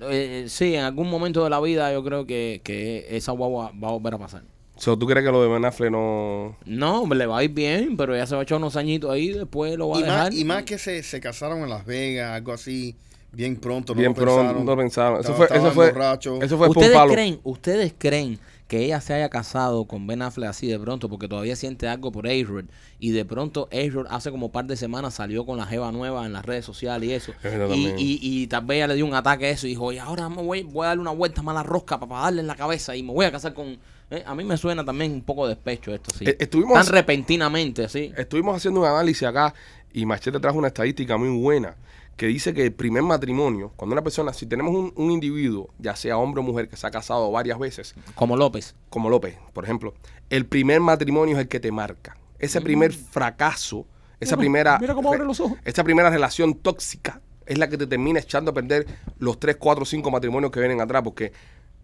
B: Eh, eh, sí, en algún momento de la vida yo creo que, que esa guagua va a volver a pasar.
A: So, ¿Tú crees que lo de Ben Affleck no...?
B: No, le va a ir bien, pero ya se va a echar unos añitos ahí, después lo va a dejar.
E: más, y más que se, se casaron en Las Vegas, algo así, bien pronto. No
A: Bien
E: lo
A: pronto,
E: pensaron.
A: no pensaron. Eso
E: Estaba-
A: fue, eso fue,
E: borrachos.
A: eso fue por un
B: ¿Ustedes
A: palo.
B: creen, ¿Ustedes creen que ella se haya casado con Ben Affleck así de pronto porque todavía siente algo por A-Rod y de pronto A-Rod hace como par de semanas salió con la jeva nueva en las redes sociales y eso y, y, y tal vez ella le dio un ataque a eso y dijo y ahora me voy, voy a darle una vuelta más a la rosca para darle en la cabeza y me voy a casar con eh, a mí me suena también un poco de despecho esto sí.
A: Eh, estuvimos-
B: tan repentinamente así
A: Estuvimos haciendo un análisis acá y Machete trajo una estadística muy buena que dice que el primer matrimonio, cuando una persona, si tenemos un, un individuo, ya sea hombre o mujer, que se ha casado varias veces,
B: como López
A: como López, por ejemplo, el primer matrimonio es el que te marca. Ese primer fracaso, esa primera...
B: Mm. mira cómo abre los ojos.
A: Esa primera relación tóxica es la que te termina echando a perder los 3, 4, 5 matrimonios que vienen atrás, porque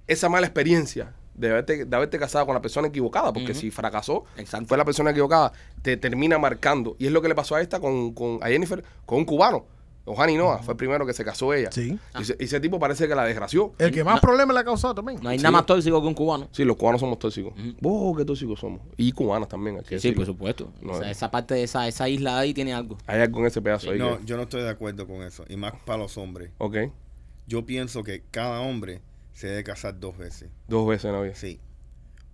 A: esa mala experiencia de haberte, de haberte casado con la persona equivocada, porque si fracasó,
B: Exacto.
A: fue la persona equivocada, te termina marcando. Y es lo que le pasó a esta con, con a Jennifer, con un cubano. Ohani Noah fue el primero que se casó ella.
D: Sí.
A: Y ese, tipo parece que la desgració.
D: El que más problemas le ha causado también.
B: no hay
A: Sí.
B: nada más tóxico que un cubano
A: Sí, los cubanos somos tóxicos. Oh, qué tóxicos somos. Y cubanos también. hay que
B: sí
A: decirlo.
B: por supuesto
A: No,
B: O sea,
A: eh.
B: esa parte de esa esa isla ahí tiene algo
A: Hay algo en ese pedazo ahí.
E: No,
A: que-
E: yo no estoy de acuerdo con eso. Y más para los hombres.
A: ok.
E: Yo pienso que cada hombre se debe casar dos veces.
A: Dos veces en la vida.
E: Sí.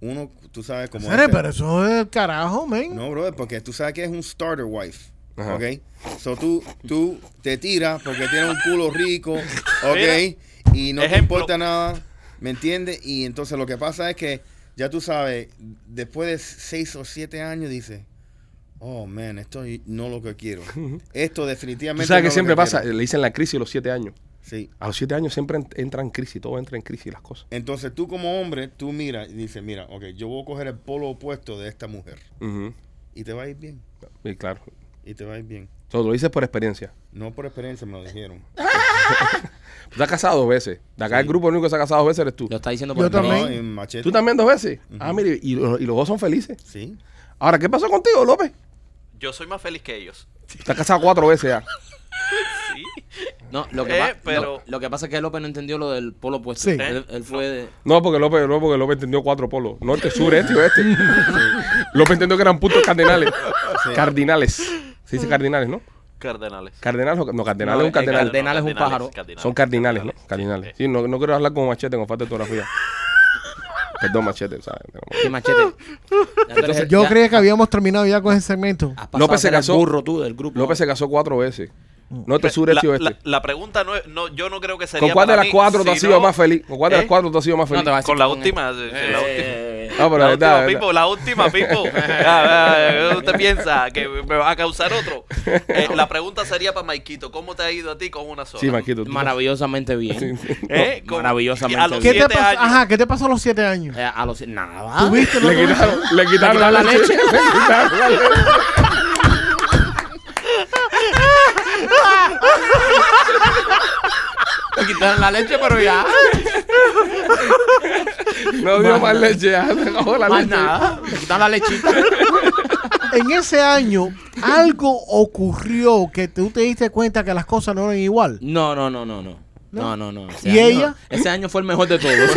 E: Uno, tú sabes cómo
D: Seres,
E: es el-
D: pero eso es el carajo, men.
E: No, brother, porque tú sabes que es un starter wife.
A: Ajá.
E: ¿ok? So tú, tú te tiras porque tienes un culo rico, ¿ok? Y no te importa nada, ¿me entiendes? Y entonces lo que pasa es que, ya tú sabes, después de seis o siete años dices, oh, man, esto no es lo que quiero. Esto definitivamente
A: Tú sabes
E: no
A: que siempre pasa,
E: quiero".
A: le dicen la crisis a los siete años.
E: Sí.
A: A los siete años siempre en- entra en crisis, todo entra en crisis las cosas.
E: Entonces tú como hombre, tú miras y dices, mira, ok, yo voy a coger el polo opuesto de esta mujer. Y te va a ir bien.
A: Y claro.
E: Y te va a ir bien.
A: Todo lo dices por experiencia.
E: No por experiencia me lo dijeron.
A: Tú estás casado dos veces. De acá el grupo único que se ha casado dos veces eres tú.
B: Lo está diciendo por
D: Yo también.
E: No, en machete.
A: ¿Tú también dos veces? Ah, mire, y, los- y los dos son felices.
E: Sí.
A: Ahora, ¿qué pasó contigo, López?
C: Yo soy más feliz que ellos.
A: Estás casado cuatro veces ya.
C: Sí.
B: No, lo que,
C: Eh,
B: pa-
C: pero-
B: lo, lo que pasa es que López no entendió lo del polo opuesto.
D: Sí.
B: Él, él fue de...
A: No, porque López, no, porque López entendió cuatro polos. Norte, sur, este y oeste. López entendió que eran puntos cardinales. Cardinales. Se dice cardinales, ¿no?
C: Cardenales.
A: Cardinales, o- no, cardinal
B: No,
A: es un cardenal.
B: cardenal es un pájaro.
A: Son cardinales, ¿no? Cardinales. Sí, no, no quiero hablar como machete con falta de ortografía. Perdón, machete, ¿sabes?
B: Sí, machete.
D: Yo creía que habíamos terminado ya con ese segmento.
A: López se casó-
B: burro tú del grupo.
A: López se casó cuatro veces. Norte, sur, este y
C: la,
A: oeste.
C: la- la pregunta no es, no, yo no creo que sería
A: ¿Con cuál de
C: para
A: las
C: mí,
A: cuatro te has
C: sino-
A: sido más feliz? ¿Con cuál de las
C: ¿Eh?
A: cuatro te has sido más
B: No,
A: feliz?
B: te a decir
C: Con la
B: con-
C: última, sí, la última.
B: Eh,
A: No, pero
C: la
A: es
C: última,
A: verdad,
C: Pipo,
A: verdad.
C: la última, Pipo. Ah, ah, ¿Usted piensa que me va a causar otro? Eh, la pregunta sería para Maikito. ¿cómo te ha ido a ti con una sola?
A: Sí, Maquito. tú-
B: Maravillosamente bien.
C: ¿Eh? ¿Cómo?
B: Maravillosamente
C: A los
D: ¿Qué
B: bien.
D: te
C: siete
D: pasó?
C: años.
D: Ajá, ¿qué te pasó a los siete años?
B: Eh, a los... Nada.
D: ¿Tuviste? ¿No
A: Le
D: tuviste?
A: quitaron, le quitaron la,
B: quitaron la
A: leche.
B: leche.
A: Le quitaron la leche.
B: La leche, pero ya.
A: No dio más leche. Ya se acabó la
B: Más
A: leche.
B: nada. Me quitaron la lechita.
D: En ese año, algo ocurrió que tú te diste cuenta que las cosas no eran igual.
B: No, no, no, no, no. No, no, no. Ese
D: ¿Y
B: año-
D: ella?
B: Ese año fue el mejor de todos.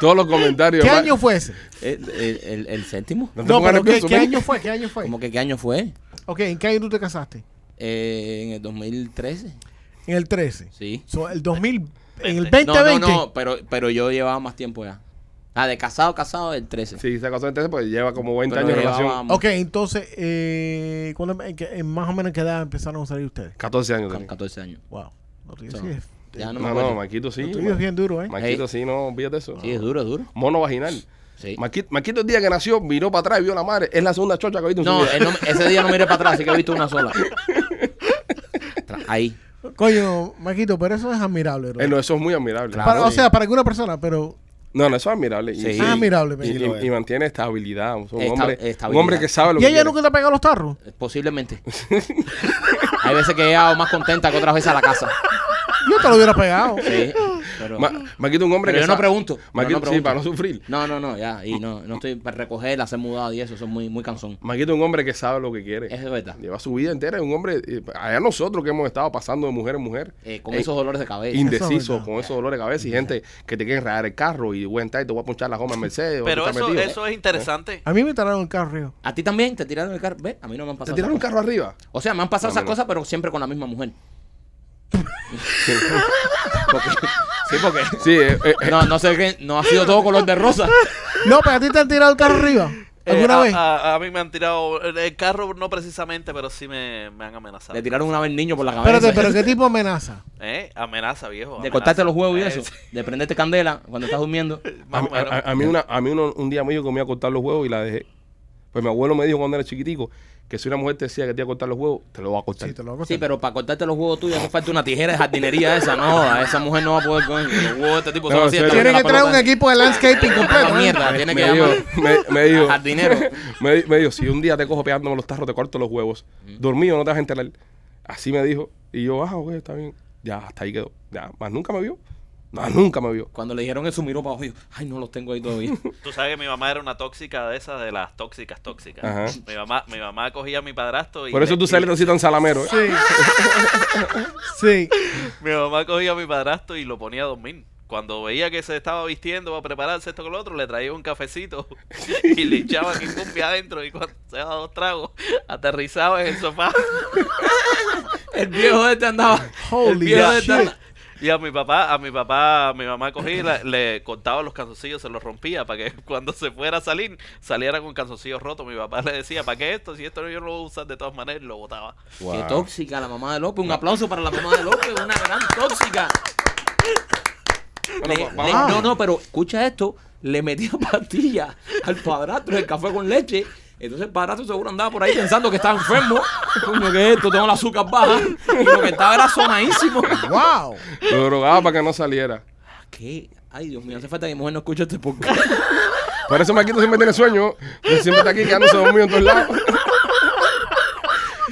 A: Todos los comentarios.
D: ¿Qué año fue ese?
B: el, el- el- el séptimo.
A: No te
D: No,
A: pongas
D: pero ¿qué,
A: nervioso,
D: qué
A: men.
D: año fue? ¿Qué año fue?
B: ¿Cómo que qué año fue?
D: Ok, ¿en qué año tú te casaste?
B: Eh, en el 2013.
D: En el 13.
B: Sí.
D: So, el 2000, en el
C: Veinte.
B: No,
D: 2020.
B: no, no, pero, pero yo llevaba más tiempo ya. Ah, de casado, casado, el 13.
A: Sí, se casó en 13, pues lleva como 20
B: Pero
A: años de relación.
D: Ok, entonces, eh, ¿cuándo- en qué- en más o menos en qué edad empezaron a salir ustedes?
A: 14 años
B: Con
A: tenía.
B: 14 años.
D: Wow. Tuyo
B: So,
D: sí es-
B: Ya no
A: No, no, Maquito sí.
D: tuyo es bien duro, ¿eh?
A: Maquito
B: Hey.
A: sí, no, olvídate eso.
B: Sí, es duro, es duro.
A: Mono vaginal.
B: Sí.
A: Maquito, Maquito el día que nació miró para atrás y vio a la madre. Es la segunda chocha que ha visto en
B: No,
A: su vida.
B: él no- ese día no miré para atrás, así que he visto una sola. Ahí.
D: Coño, Maquito, pero eso es admirable.
A: Eh, no, eso es muy admirable.
B: Claro.
D: Para- o sea, para alguna persona, pero
A: No, no, eso es admirable. Y,
B: Sí.
A: y-
D: es admirable.
A: y- y- y mantiene estabilidad. Un,
B: Esta-
A: hombre, un hombre que sabe lo
D: ¿Y
A: que
D: ella
A: quiere.
D: nunca te ha pegado los tarros?
B: Eh, Posiblemente. Hay veces que he llegado más contenta que otras veces a la casa.
D: Yo te lo hubiera pegado.
B: Sí. Pero,
A: Ma- Maquito es un hombre
B: pero
A: que
B: yo no
A: sabe-
B: pregunto. no
A: sí,
B: pregunto.
A: para no sufrir.
B: No, no, no, ya. Y no, no estoy para recoger, hacer mudado y eso. Eso es muy, muy cansón.
A: Maquito es un hombre que sabe lo que quiere.
B: Es verdad.
A: Lleva su vida entera. Es un hombre. eh, Allá nosotros que hemos estado pasando de mujer en mujer.
B: Eh, con
A: eh,
B: esos dolores de cabeza.
D: Eso es
A: Indeciso,
D: verdad.
A: con esos dolores de cabeza y gente que te quiere enredar el carro y voy a entrar y te voy a punchar la goma en Mercedes.
C: Pero eso,
A: metido.
C: eso es interesante.
D: A mí me tararon el carro arriba.
B: ¿A ti también te tiraron el carro? ¿Ves? A mí no me han
A: ¿Te
B: pasado.
A: tiraron un
B: esas
A: carro arriba?
B: O sea, me han pasado
A: No,
B: esas
A: no.
B: cosas, pero siempre con la misma mujer. Porque- sí, porque.
A: Sí, eh, eh, eh,
B: No, no sé qué. No ha sido todo color de rosa.
D: No, pero a ti te han tirado el carro arriba. ¿Alguna
C: Eh, a,
D: vez?
C: A, a mí me han tirado el carro, no precisamente, pero sí me, me han amenazado.
B: Le tiraron una vez niño por la cabeza.
D: Espérate, pero ¿qué tipo de amenaza?
C: ¿Eh? Amenaza, viejo.
B: De cortarte los huevos y eso. De prenderte candela cuando estás durmiendo.
A: a, a-
C: menos.
A: a- a mí, una, a mí uno, un día me dijo que me iba a cortar los huevos y la dejé. Pues mi abuelo me dijo cuando era chiquitico que si una mujer te decía que te iba a cortar los huevos, te lo va a cortar.
D: Sí, te lo hago
B: Sí, pero para cortarte los huevos tuyos hace falta una tijera de jardinería esa. No, a esa mujer no va a poder con los huevos de este tipo.
A: No,
D: Tiene que traer un equipo de landscaping completo. ¿eh?
B: mierda, tiene que
A: me, dijo,
B: llamar
A: me, me dijo,
B: jardinero.
A: me, di- me dijo, si un día te cojo pegándome los tarros, te corto los huevos. Dormido, no te vas a enterar. Así me dijo. Y yo, ah, ok, está bien. Ya, hasta ahí quedó. Ya, más nunca me vio. No, nunca me vio.
B: Cuando le dijeron eso, miró para abajo y dijo, ay, no los tengo ahí todavía.
C: Tú sabes que mi mamá era una tóxica de esas, de las tóxicas tóxicas.
A: Ajá.
C: Mi mamá, mi mamá cogía a mi padrastro y...
A: Por eso
C: le-
A: tú sales
C: le-
A: así tan salamero. ¿eh?
D: Sí. Sí.
C: Mi mamá cogía a mi padrastro y lo ponía a dormir. Cuando veía que se estaba vistiendo para prepararse esto con lo otro, le traía un cafecito y le echaba que cumbia adentro y cuando se daba dos tragos, aterrizaba en el sofá.
B: el viejo este andaba. el
D: Holy
B: viejo este andaba.
C: Y a mi papá, a mi papá, a mi mamá cogí y la- le cortaba los calzoncillos, se los rompía para que cuando se fuera a salir, saliera con calzoncillos rotos. Mi papá le decía, ¿para qué esto? Si esto yo no lo voy a usar de todas maneras, y lo botaba.
A: Wow.
B: Qué tóxica la mamá de López. Un aplauso para la mamá de López, una gran tóxica.
A: Bueno,
B: Le-
A: va-
B: le-
A: vamos-
B: no, no, pero escucha esto. Le metía pastillas al padrastro del café con leche. Entonces el padrastro seguro andaba por ahí pensando que estaba enfermo. Coño, ¿qué es esto? Tengo el azúcar baja. Y lo que estaba era sonadísimo.
D: ¡Wow!
A: Lo drogaba para que no saliera.
B: ¿Qué? Ay, Dios mío, hace falta que mi mujer no escuche este podcast.
A: Por eso Marquito siempre tiene sueño. Siempre está aquí quedándose dormido en todos lados.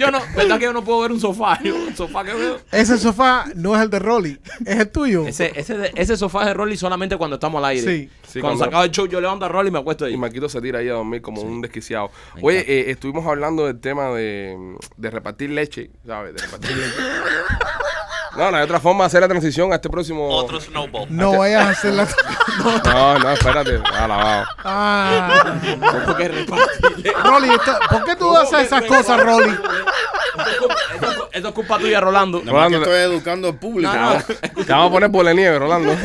B: Yo no, ¿verdad que yo no puedo ver un sofá? Yo, el sofá que veo.
D: Ese sofá no es el de Rolly, es el tuyo.
B: Ese, ese, de- ese sofá es de Rolly solamente cuando estamos al aire.
D: Sí.
A: Sí,
B: cuando
A: cuando-
B: se acaba el show, yo levanto a Rolly y me acuesto ahí.
A: Y Marquito se tira ahí a dormir como un desquiciado.
B: Me
A: Oye, eh, estuvimos hablando del tema de, de repartir leche, ¿sabes? De repartir leche. No, no hay otra forma de hacer la transición a este próximo.
C: Otro snowball.
D: No vayas a hacer la...
A: No, no, espérate. Alabado.
D: Ah.
B: ¿Cómo que repartirle?
D: Rolly, esto- ¿por qué tú haces esas cosas, Rolly?
B: Esto es culpa- tuya, Rolando.
E: Que
A: Rolando,
E: estoy educando al público.
B: No, no.
A: Te vamos a poner por la nieve, Rolando.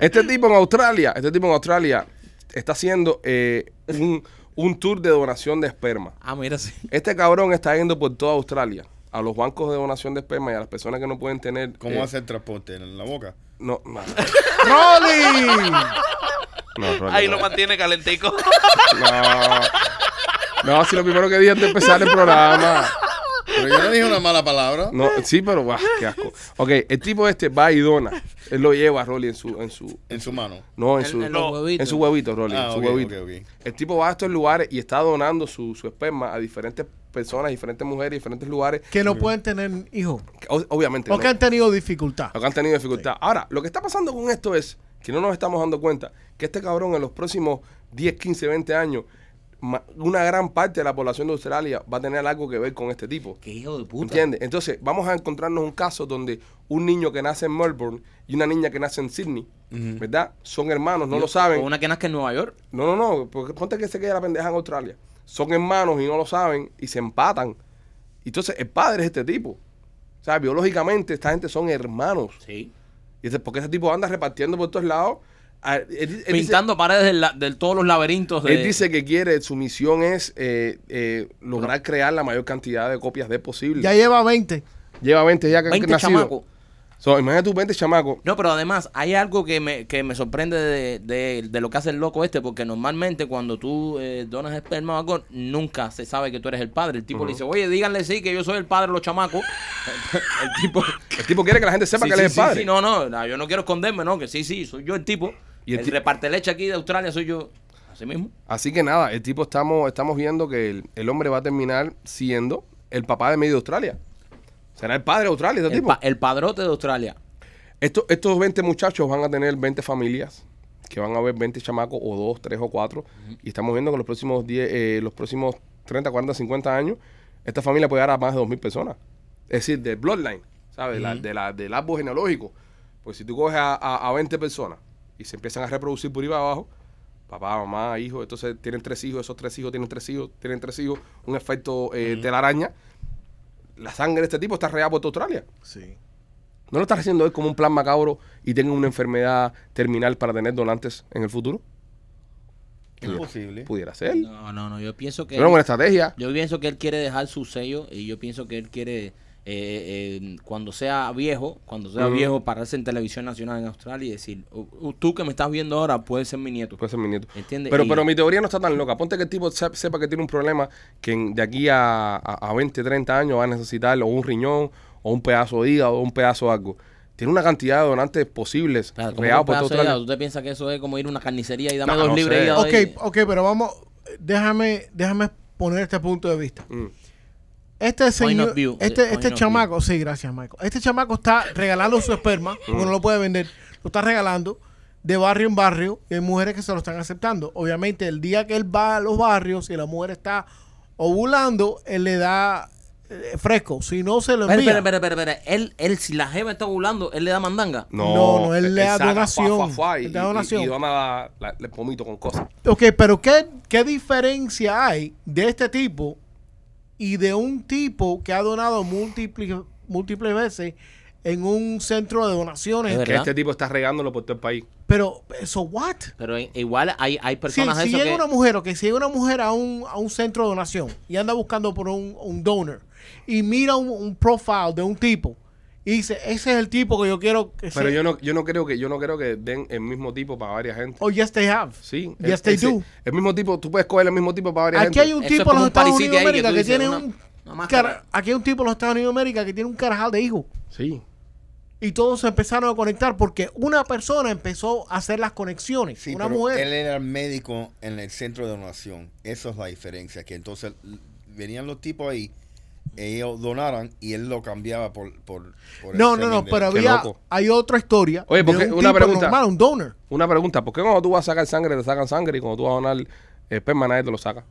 A: Este tipo en Australia, este tipo en Australia está haciendo eh, un, un tour de donación de esperma.
B: Ah, mira, sí.
A: Este cabrón está yendo por toda Australia a los bancos de donación de esperma y a las personas que no pueden tener.
E: ¿Cómo
A: eh,
E: hace el transporte? ¿En la boca?
A: No, no,
D: ¡Rolly!
A: no, Rolly,
C: Ahí
A: no.
C: lo mantiene calentico.
A: No. No, si lo primero que dije antes de empezar el programa.
E: Pero yo no dije una mala palabra.
A: No, sí, pero guau, qué asco. Ok, el tipo este va y dona. Él lo lleva a Rolly en su, en su,
E: En su mano.
A: no, en su,
B: en los huevitos.
A: en su huevito, Rolly,
E: Ah,
A: en su
E: ok,
A: huevito.
E: ok, ok.
A: El tipo va a estos lugares y está donando su, su esperma a diferentes personas, diferentes mujeres, diferentes lugares.
D: Que no pueden tener hijos.
A: que o- Obviamente,
D: Porque
A: no,
D: han tenido dificultad.
A: lo que han tenido dificultad. Ahora, lo que está pasando con esto es que no nos estamos dando cuenta que este cabrón en los próximos 10, 15, 20 años, una gran parte de la población de Australia va a tener algo que ver con este tipo.
B: Qué hijo de puta.
A: ¿Entiendes? Entonces, vamos a encontrarnos un caso donde un niño que nace en Melbourne y una niña que nace en Sydney, ¿verdad? Son hermanos, no lo saben.
B: O una que nazca en Nueva York.
A: No, no, no, porque ponte que se quede la pendeja en Australia. Son hermanos y no lo saben y se empatan. Entonces, el padre es este tipo. O sea, biológicamente, esta gente son hermanos.
B: Sí.
A: Y dice, porque ese tipo anda repartiendo por todos lados. Ah, Él, dice-
B: Pintando paredes de, la- de todos los laberintos de...
A: él dice que quiere, su misión es eh, eh, lograr crear la mayor cantidad de copias de posible.
D: Ya lleva 20.
A: Lleva 20 ya que
B: 20
A: nacido.
B: chamacos.
A: So, imagínate tú 20 chamacos.
B: No, pero además hay algo que me, que me sorprende de, de- de lo que hace el loco este, porque normalmente cuando tú eh, donas esperma o algo, nunca se sabe que tú eres el padre. El tipo le dice, oye, díganle sí que yo soy el padre de los chamacos. el tipo...
A: El tipo quiere que la gente sepa
B: Sí,
A: que
B: sí,
A: él es el
B: sí,
A: padre.
B: sí, no, no, yo no quiero esconderme, no, que sí, sí, soy yo el tipo.
A: Y el
B: el reparte leche aquí de Australia soy yo. Así mismo.
A: Así que nada, el tipo estamos, estamos viendo que el, el hombre va a terminar siendo el papá de medio Australia. Será el padre de Australia, este
B: El,
A: tipo.
B: pa- el padrote de Australia.
A: Estos, estos 20 muchachos van a tener 20 familias, que van a haber 20 chamacos, o 2, 3 o 4. Y estamos viendo que los próximos 10, eh, los próximos 30, 40, 50 años, esta familia puede dar a más de 2.000 personas. Es decir, del bloodline, ¿sabes? La- de la, del árbol genealógico. Pues si tú coges a, a, a 20 personas y se empiezan a reproducir por ahí para abajo, papá, mamá, hijo, entonces tienen tres hijos, esos tres hijos tienen tres hijos, tienen tres hijos, un efecto eh, telaraña. La sangre de este tipo está regada por toda Australia.
D: Sí.
A: ¿No lo estás haciendo él como un plan macabro y tenga una enfermedad terminal para tener donantes en el futuro?
E: Es posible.
A: Pudiera ser.
B: No, no, no, yo pienso que...
A: Es una buena estrategia.
B: Yo pienso que él quiere dejar su sello y yo pienso que él quiere, eh, eh, cuando sea viejo, cuando sea viejo, pararse en televisión nacional en Australia y decir, "Uh, uh, tú que me estás viendo ahora puedes ser mi nieto.
A: Puede ser mi nieto.
B: ¿Entiendes?
A: Pero,
B: Y-
A: pero mi teoría no está tan loca. Ponte que el tipo se- sepa que tiene un problema que de aquí a, a, a 20, 30 años va a necesitar o un riñón o un pedazo de hígado o un pedazo de algo. Tiene una cantidad de donantes posibles
B: Claro,
A: por
B: de
A: Australia.
B: hígado. ¿Tú te piensas que eso es como ir a una carnicería y dame
A: No,
B: dos
A: no
B: libres?
D: Ok,
B: ahí?
D: ok, pero vamos, déjame, déjame poner este punto de vista.
A: Mm.
D: Este señor,
B: view.
D: este, este
B: of
D: chamaco, sí, gracias, Michael. Este chamaco está regalando su esperma, porque no lo puede vender, lo está regalando de barrio en barrio y hay mujeres que se lo están aceptando. Obviamente, el día que él va a los barrios y la mujer está ovulando, él le da eh, fresco. Si no, se lo
B: Espera,
D: envía.
B: espera, espera, espera, espera. Él, él, si la jeva está ovulando, él le da mandanga.
D: No, no, él le da
A: saca
D: donación.
A: fuá, fuá, fuá, y,
D: Él da
A: y-
D: donación.
A: y dona la- la- el pomito con cosas.
D: Ok, pero ¿qué, ¿qué diferencia hay de este tipo y de un tipo que ha donado múltiples, múltiples veces en un centro de donaciones.
B: Es
A: Que este tipo está regándolo por todo el país.
D: Pero, ¿so what?
B: Pero igual hay, hay
D: Si,
B: personas
D: si
B: eso
D: llega
B: que...
D: una mujer, o que si llega una mujer a un, a un centro de donación y anda buscando por un, un donor y mira un, un profile de un tipo y dice, ese es el tipo que yo quiero que
A: Pero
D: sea".
A: yo no, yo no creo que, yo no creo que den el mismo tipo para varias gente.
D: Oh, yes, they have.
A: Sí.
D: Yes,
A: el-
D: they
A: ese-
D: do.
A: El mismo tipo, tú puedes coger el mismo tipo para varias
D: Aquí
A: gente.
D: hay un
B: Eso
D: tipo en los Estados Unidos de
B: que
D: América que, tiene
B: una-
D: un...
B: una máscara.
D: cara- aquí hay un tipo en los Estados Unidos de América que tiene un carajal de hijo.
A: Sí.
D: Y todos se empezaron a conectar porque una persona empezó a hacer las conexiones.
E: Sí,
D: una
E: pero
D: mujer.
E: él era el médico en el centro de donación. Eso es la diferencia. Que entonces venían los tipos ahí, ellos donaran y él lo cambiaba por. por, por el
D: No, no, no, pero había, hay otra historia.
A: Oye,
D: de
A: porque
D: un
A: una
D: tipo
A: pregunta.
D: normal, un donor.
A: Una pregunta, ¿por qué cuando tú vas a sacar sangre te sacan sangre y cuando tú vas a donar esperma nadie te lo saca?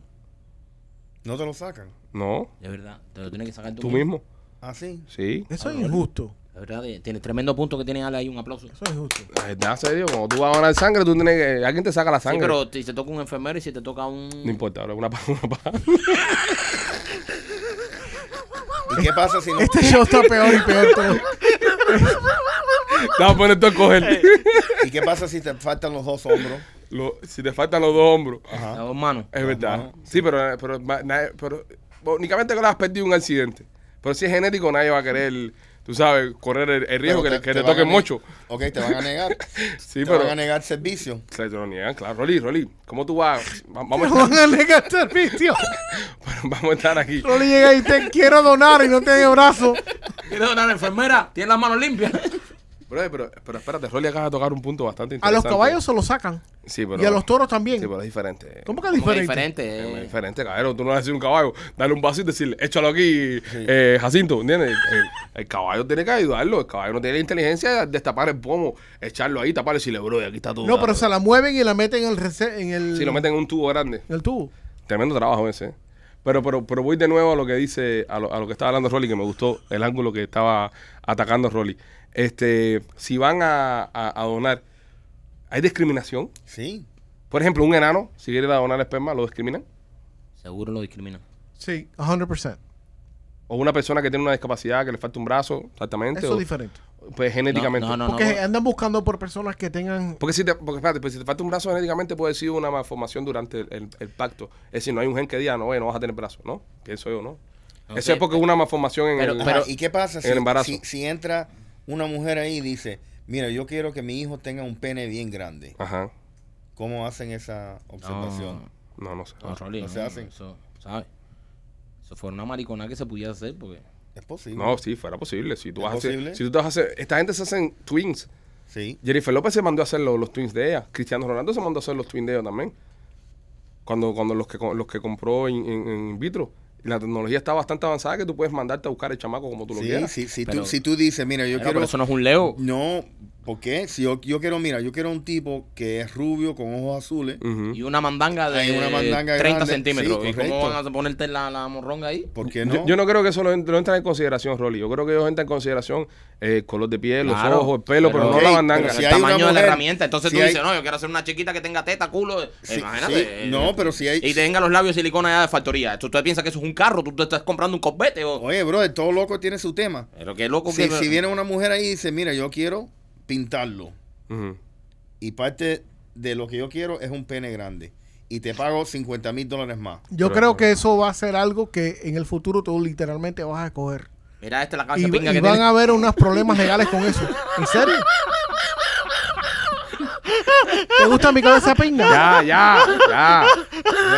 E: No te lo sacan.
A: No,
B: De verdad, te lo tienes que sacar tú,
A: tú mismo.
E: Ah, sí.
A: Sí.
D: Eso es injusto.
B: De verdad, eh, tienes tremendo punto que tiene Ale ahí, un aplauso.
D: Eso es injusto.
A: La verdad, serio, cuando tú vas a donar sangre, tú tienes que. Alguien te saca la
B: Sí,
A: sangre.
B: pero si te toca un enfermero y si te toca un...
A: No importa, ahora una pa- una pa-
E: ¿Y qué pasa si no?
D: Este show está peor y peor. todo.
A: A poner tú a coger.
E: ¿Y qué pasa si te faltan los dos hombros?
A: Lo- si te faltan los dos hombros.
E: Ajá.
B: Las dos manos.
A: Es verdad.
E: manos.
A: Sí, pero, pero, ma- nadie- pero únicamente que lo has perdido en un accidente. Pero si es genético, nadie va a querer, tú sabes, correr el, el riesgo
E: Pero
A: que, que te,
E: van a
A: toque
E: ne-
A: mucho.
E: Ok, te van a negar.
A: Sí,
E: te van a
A: pero.
E: negar servicio.
A: Se te lo niegan, claro. Rolly, Rolly, ¿cómo tú vas? Va- Vamos a
D: Van
A: estar,
D: a negar servicio.
A: vamos a estar aquí.
D: Rolly llega y te quiero donar y no tiene brazo.
B: ¿Quieres donar enfermera? ¿Tienes las manos limpias?
A: Brother, pero, pero espérate, Rolly acaba de tocar un punto bastante
D: A
A: interesante.
D: los caballos se lo sacan.
A: Sí, pero,
D: Y a los toros también.
A: Sí, pero es diferente.
D: ¿Cómo que es
B: Como que
D: diferente?
B: diferente.
A: Es
B: eh.
A: diferente, cabrero. Tú no vas a decir a un caballo, dale un vaso y decirle, échalo aquí, eh, Jacinto, ¿entiendes? El, el caballo tiene que ayudarlo. El caballo no tiene la inteligencia de destapar el pomo, echarlo ahí, taparlo y decirle, bro, aquí está todo.
D: No, pero se la mueven y la meten en el, en el,
A: Si lo meten en un tubo grande.
D: en el tubo.
A: Tremendo trabajo ese. ¿eh? Pero, pero, pero voy de nuevo a lo que dice, a lo, a lo que estaba hablando Rolly, que me gustó el ángulo que estaba atacando Rolly. Este, si van a, a- a donar, ¿hay discriminación?
E: Sí.
A: Por ejemplo, un enano, si quiere donar esperma, ¿lo discriminan?
B: Seguro lo discriminan.
D: Sí, 100%.
A: O una persona que tiene una discapacidad, que le falta un brazo, exactamente.
D: Eso
A: o,
D: es diferente.
A: Pues genéticamente.
B: No, no, no.
D: Porque andan buscando por personas que tengan...
A: Porque si te, porque espérate, pues si te falta un brazo genéticamente puede ser una malformación durante el, el- el pacto. Es decir, no hay un gen que diga, no, oye, no vas a tener brazo, ¿no? Pienso yo, ¿no?
B: Ok,
A: Eso es porque es una malformación en
B: pero-
A: el...
B: Pero-
E: ¿Y qué pasa si,
A: en el embarazo.
E: si, si entra una mujer ahí dice, mira, yo quiero que mi hijo tenga un pene bien grande?
A: Ajá.
E: ¿Cómo hacen esa observación?
A: No, no sé.
B: No, Rolly,
E: No
B: no,
E: se hacen.
B: Eso, ¿sabes? Eso fue una maricona que se pudiera hacer porque...
E: Es posible.
A: No, sí, fuera posible. Si tú
E: ¿Es
A: vas a hacer, si tú te vas a hacer, esta gente se hacen twins.
E: Sí.
A: Jennifer López se mandó a hacer los, los twins de ella. Cristiano Ronaldo se mandó a hacer los twins de ella también. Cuando, cuando los que los que compró en, en- en in vitro. La tecnología está bastante avanzada que tú puedes mandarte a buscar el chamaco como tú lo
E: Sí,
A: quieras.
E: sí, si,
B: Pero-
E: tú, si tú dices, mira, yo
B: Pero,
E: quiero...
B: pero eso no es un leo.
E: No, ¿por qué? Si yo, yo quiero, mira, yo quiero un tipo que es rubio con ojos azules.
B: Y una mandanga de
E: una mandanga
B: 30
E: grande,
B: centímetros.
E: sí,
B: ¿Y cómo van a ponerte la, la morronga ahí?
E: ¿Por qué
A: Yo,
E: no?
A: yo no creo que eso lo, lo entra en consideración, Rolly. Yo creo que ellos entran en consideración eh, el color de piel,
B: Claro,
A: los ojos, el pelo, pero,
B: pero-
A: no la bandanga.
E: si
B: el tamaño de la
E: mujer-
B: herramienta. Entonces
E: si
B: tú
E: hay-
B: dices, no, yo quiero hacer una chiquita que tenga teta, culo. eh,
E: Sí,
B: imagínate.
E: sí.
B: eh,
E: No, pero si hay-
B: Y tenga los labios de silicona ya de factoría. ¿Tú, tú piensas que eso es un carro? ¿Tú te estás comprando un copete? O...
E: Oye, bro, todo loco tiene su tema.
B: Pero qué loco
E: Si,
B: que...
E: si viene una mujer ahí y dice, mira, yo quiero pintarlo. Y parte de lo que yo quiero es un pene grande. Y te pago 50 mil dólares más.
D: Yo
A: Pero-
D: creo que eso va a ser algo que en el futuro tú literalmente vas a escoger.
B: Mira, esta es la
D: Y, y
B: que
D: van
B: tiene.
D: a haber unos problemas legales con eso. ¿En serio? ¿Te gusta mi cabeza pinga?
A: Ya, ya, ya.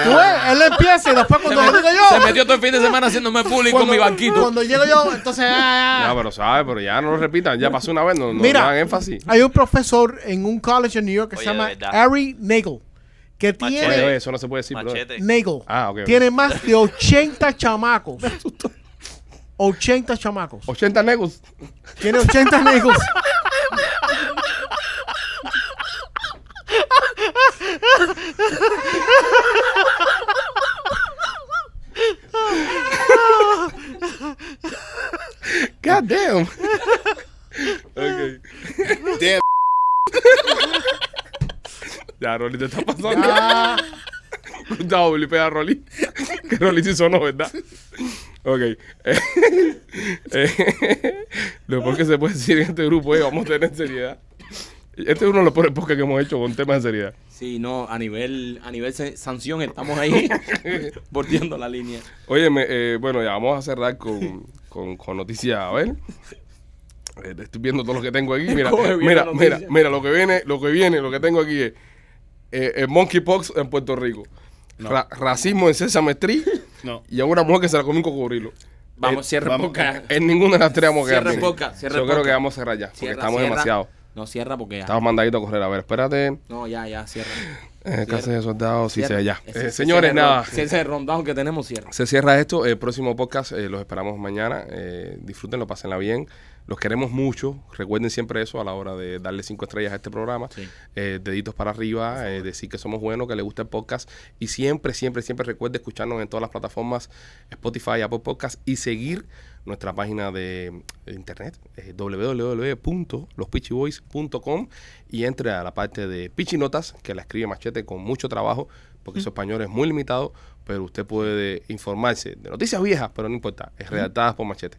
D: Tú ves, él empieza y después cuando lo digo yo.
B: Se metió todo el fin de semana haciéndome bullying con
D: cuando,
B: mi banquito.
D: Cuando llego yo, entonces. ah,
A: Ya, pero sabes, pero ya no lo repitan. Ya pasó una vez, no, no
D: Mira.
A: hagan énfasis.
D: Hay un profesor en un college en New York que
C: Oye,
D: se llama. Ari Nagel. Que
C: Machete.
D: tiene.
A: Oye, oye, eso no se puede decir, bro.
C: Machete.
D: Nagel.
A: Ah, ok, ok.
D: Tiene más de 80 chamacos. 80 chamacos.
A: 80 negos.
D: Tiene 80 Nagels.
A: God damn. ok.
E: Damn.
A: Ya, Rolly, te está pasando.
D: Ah,
A: Cuidado, blipea a Rolly. Que Rolly sí sonó, ¿verdad? Ok. Eh, Lo peor que se puede decir en este grupo es vamos a tener seriedad. Este es uno de los peores podcasts que hemos hecho con temas de seriedad.
B: Sí, no, a nivel, a nivel sanción estamos ahí bordeando la línea.
A: Óyeme, eh, bueno, ya vamos a cerrar con, con, con noticias. A ver. Eh, estoy viendo todo lo que tengo aquí. Mira, mira, mira, mira, lo que viene, lo que viene, lo que tengo aquí es eh, el monkeypox en Puerto Rico.
E: No.
A: Ra- racismo en Sesame Street
E: No.
A: y a una mujer que se la comió un cocodrilo.
B: Vamos,
A: Eh,
B: cierra
E: vamos.
B: boca.
A: En ninguna de las tres vamos a quedar
B: Cierra boca, cierra
A: Yo creo que vamos a cerrar ya, porque
B: Cierra,
A: estamos
B: cierra.
A: demasiado.
B: No, cierra porque ya.
A: Estamos mandaditos a correr. A ver, espérate.
B: No, ya, ya, cierra.
A: Eh, casa de soldados, sí,
B: Cierra.
A: se ya. Eh, señores, nada.
B: Ese que tenemos, cierra.
A: Se cierra esto. El próximo podcast eh, los esperamos mañana. Eh, disfrútenlo, pásenla bien. Los queremos mucho. Recuerden siempre eso a la hora de darle cinco estrellas a este programa.
B: Sí.
A: Eh, deditos para arriba, eh, decir que somos buenos, que les gusta el podcast. Y siempre, siempre, siempre recuerde escucharnos en todas las plataformas Spotify, Apple Podcast y seguir nuestra página de, internet eh, www.lospitchyboys.com y entre a la parte de Pichinotas que la escribe Machete con mucho trabajo porque su español es muy limitado, pero usted puede informarse de noticias viejas, pero no importa, es redactadas por Machete.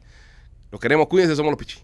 A: Los queremos, cuídense, somos los Pichi.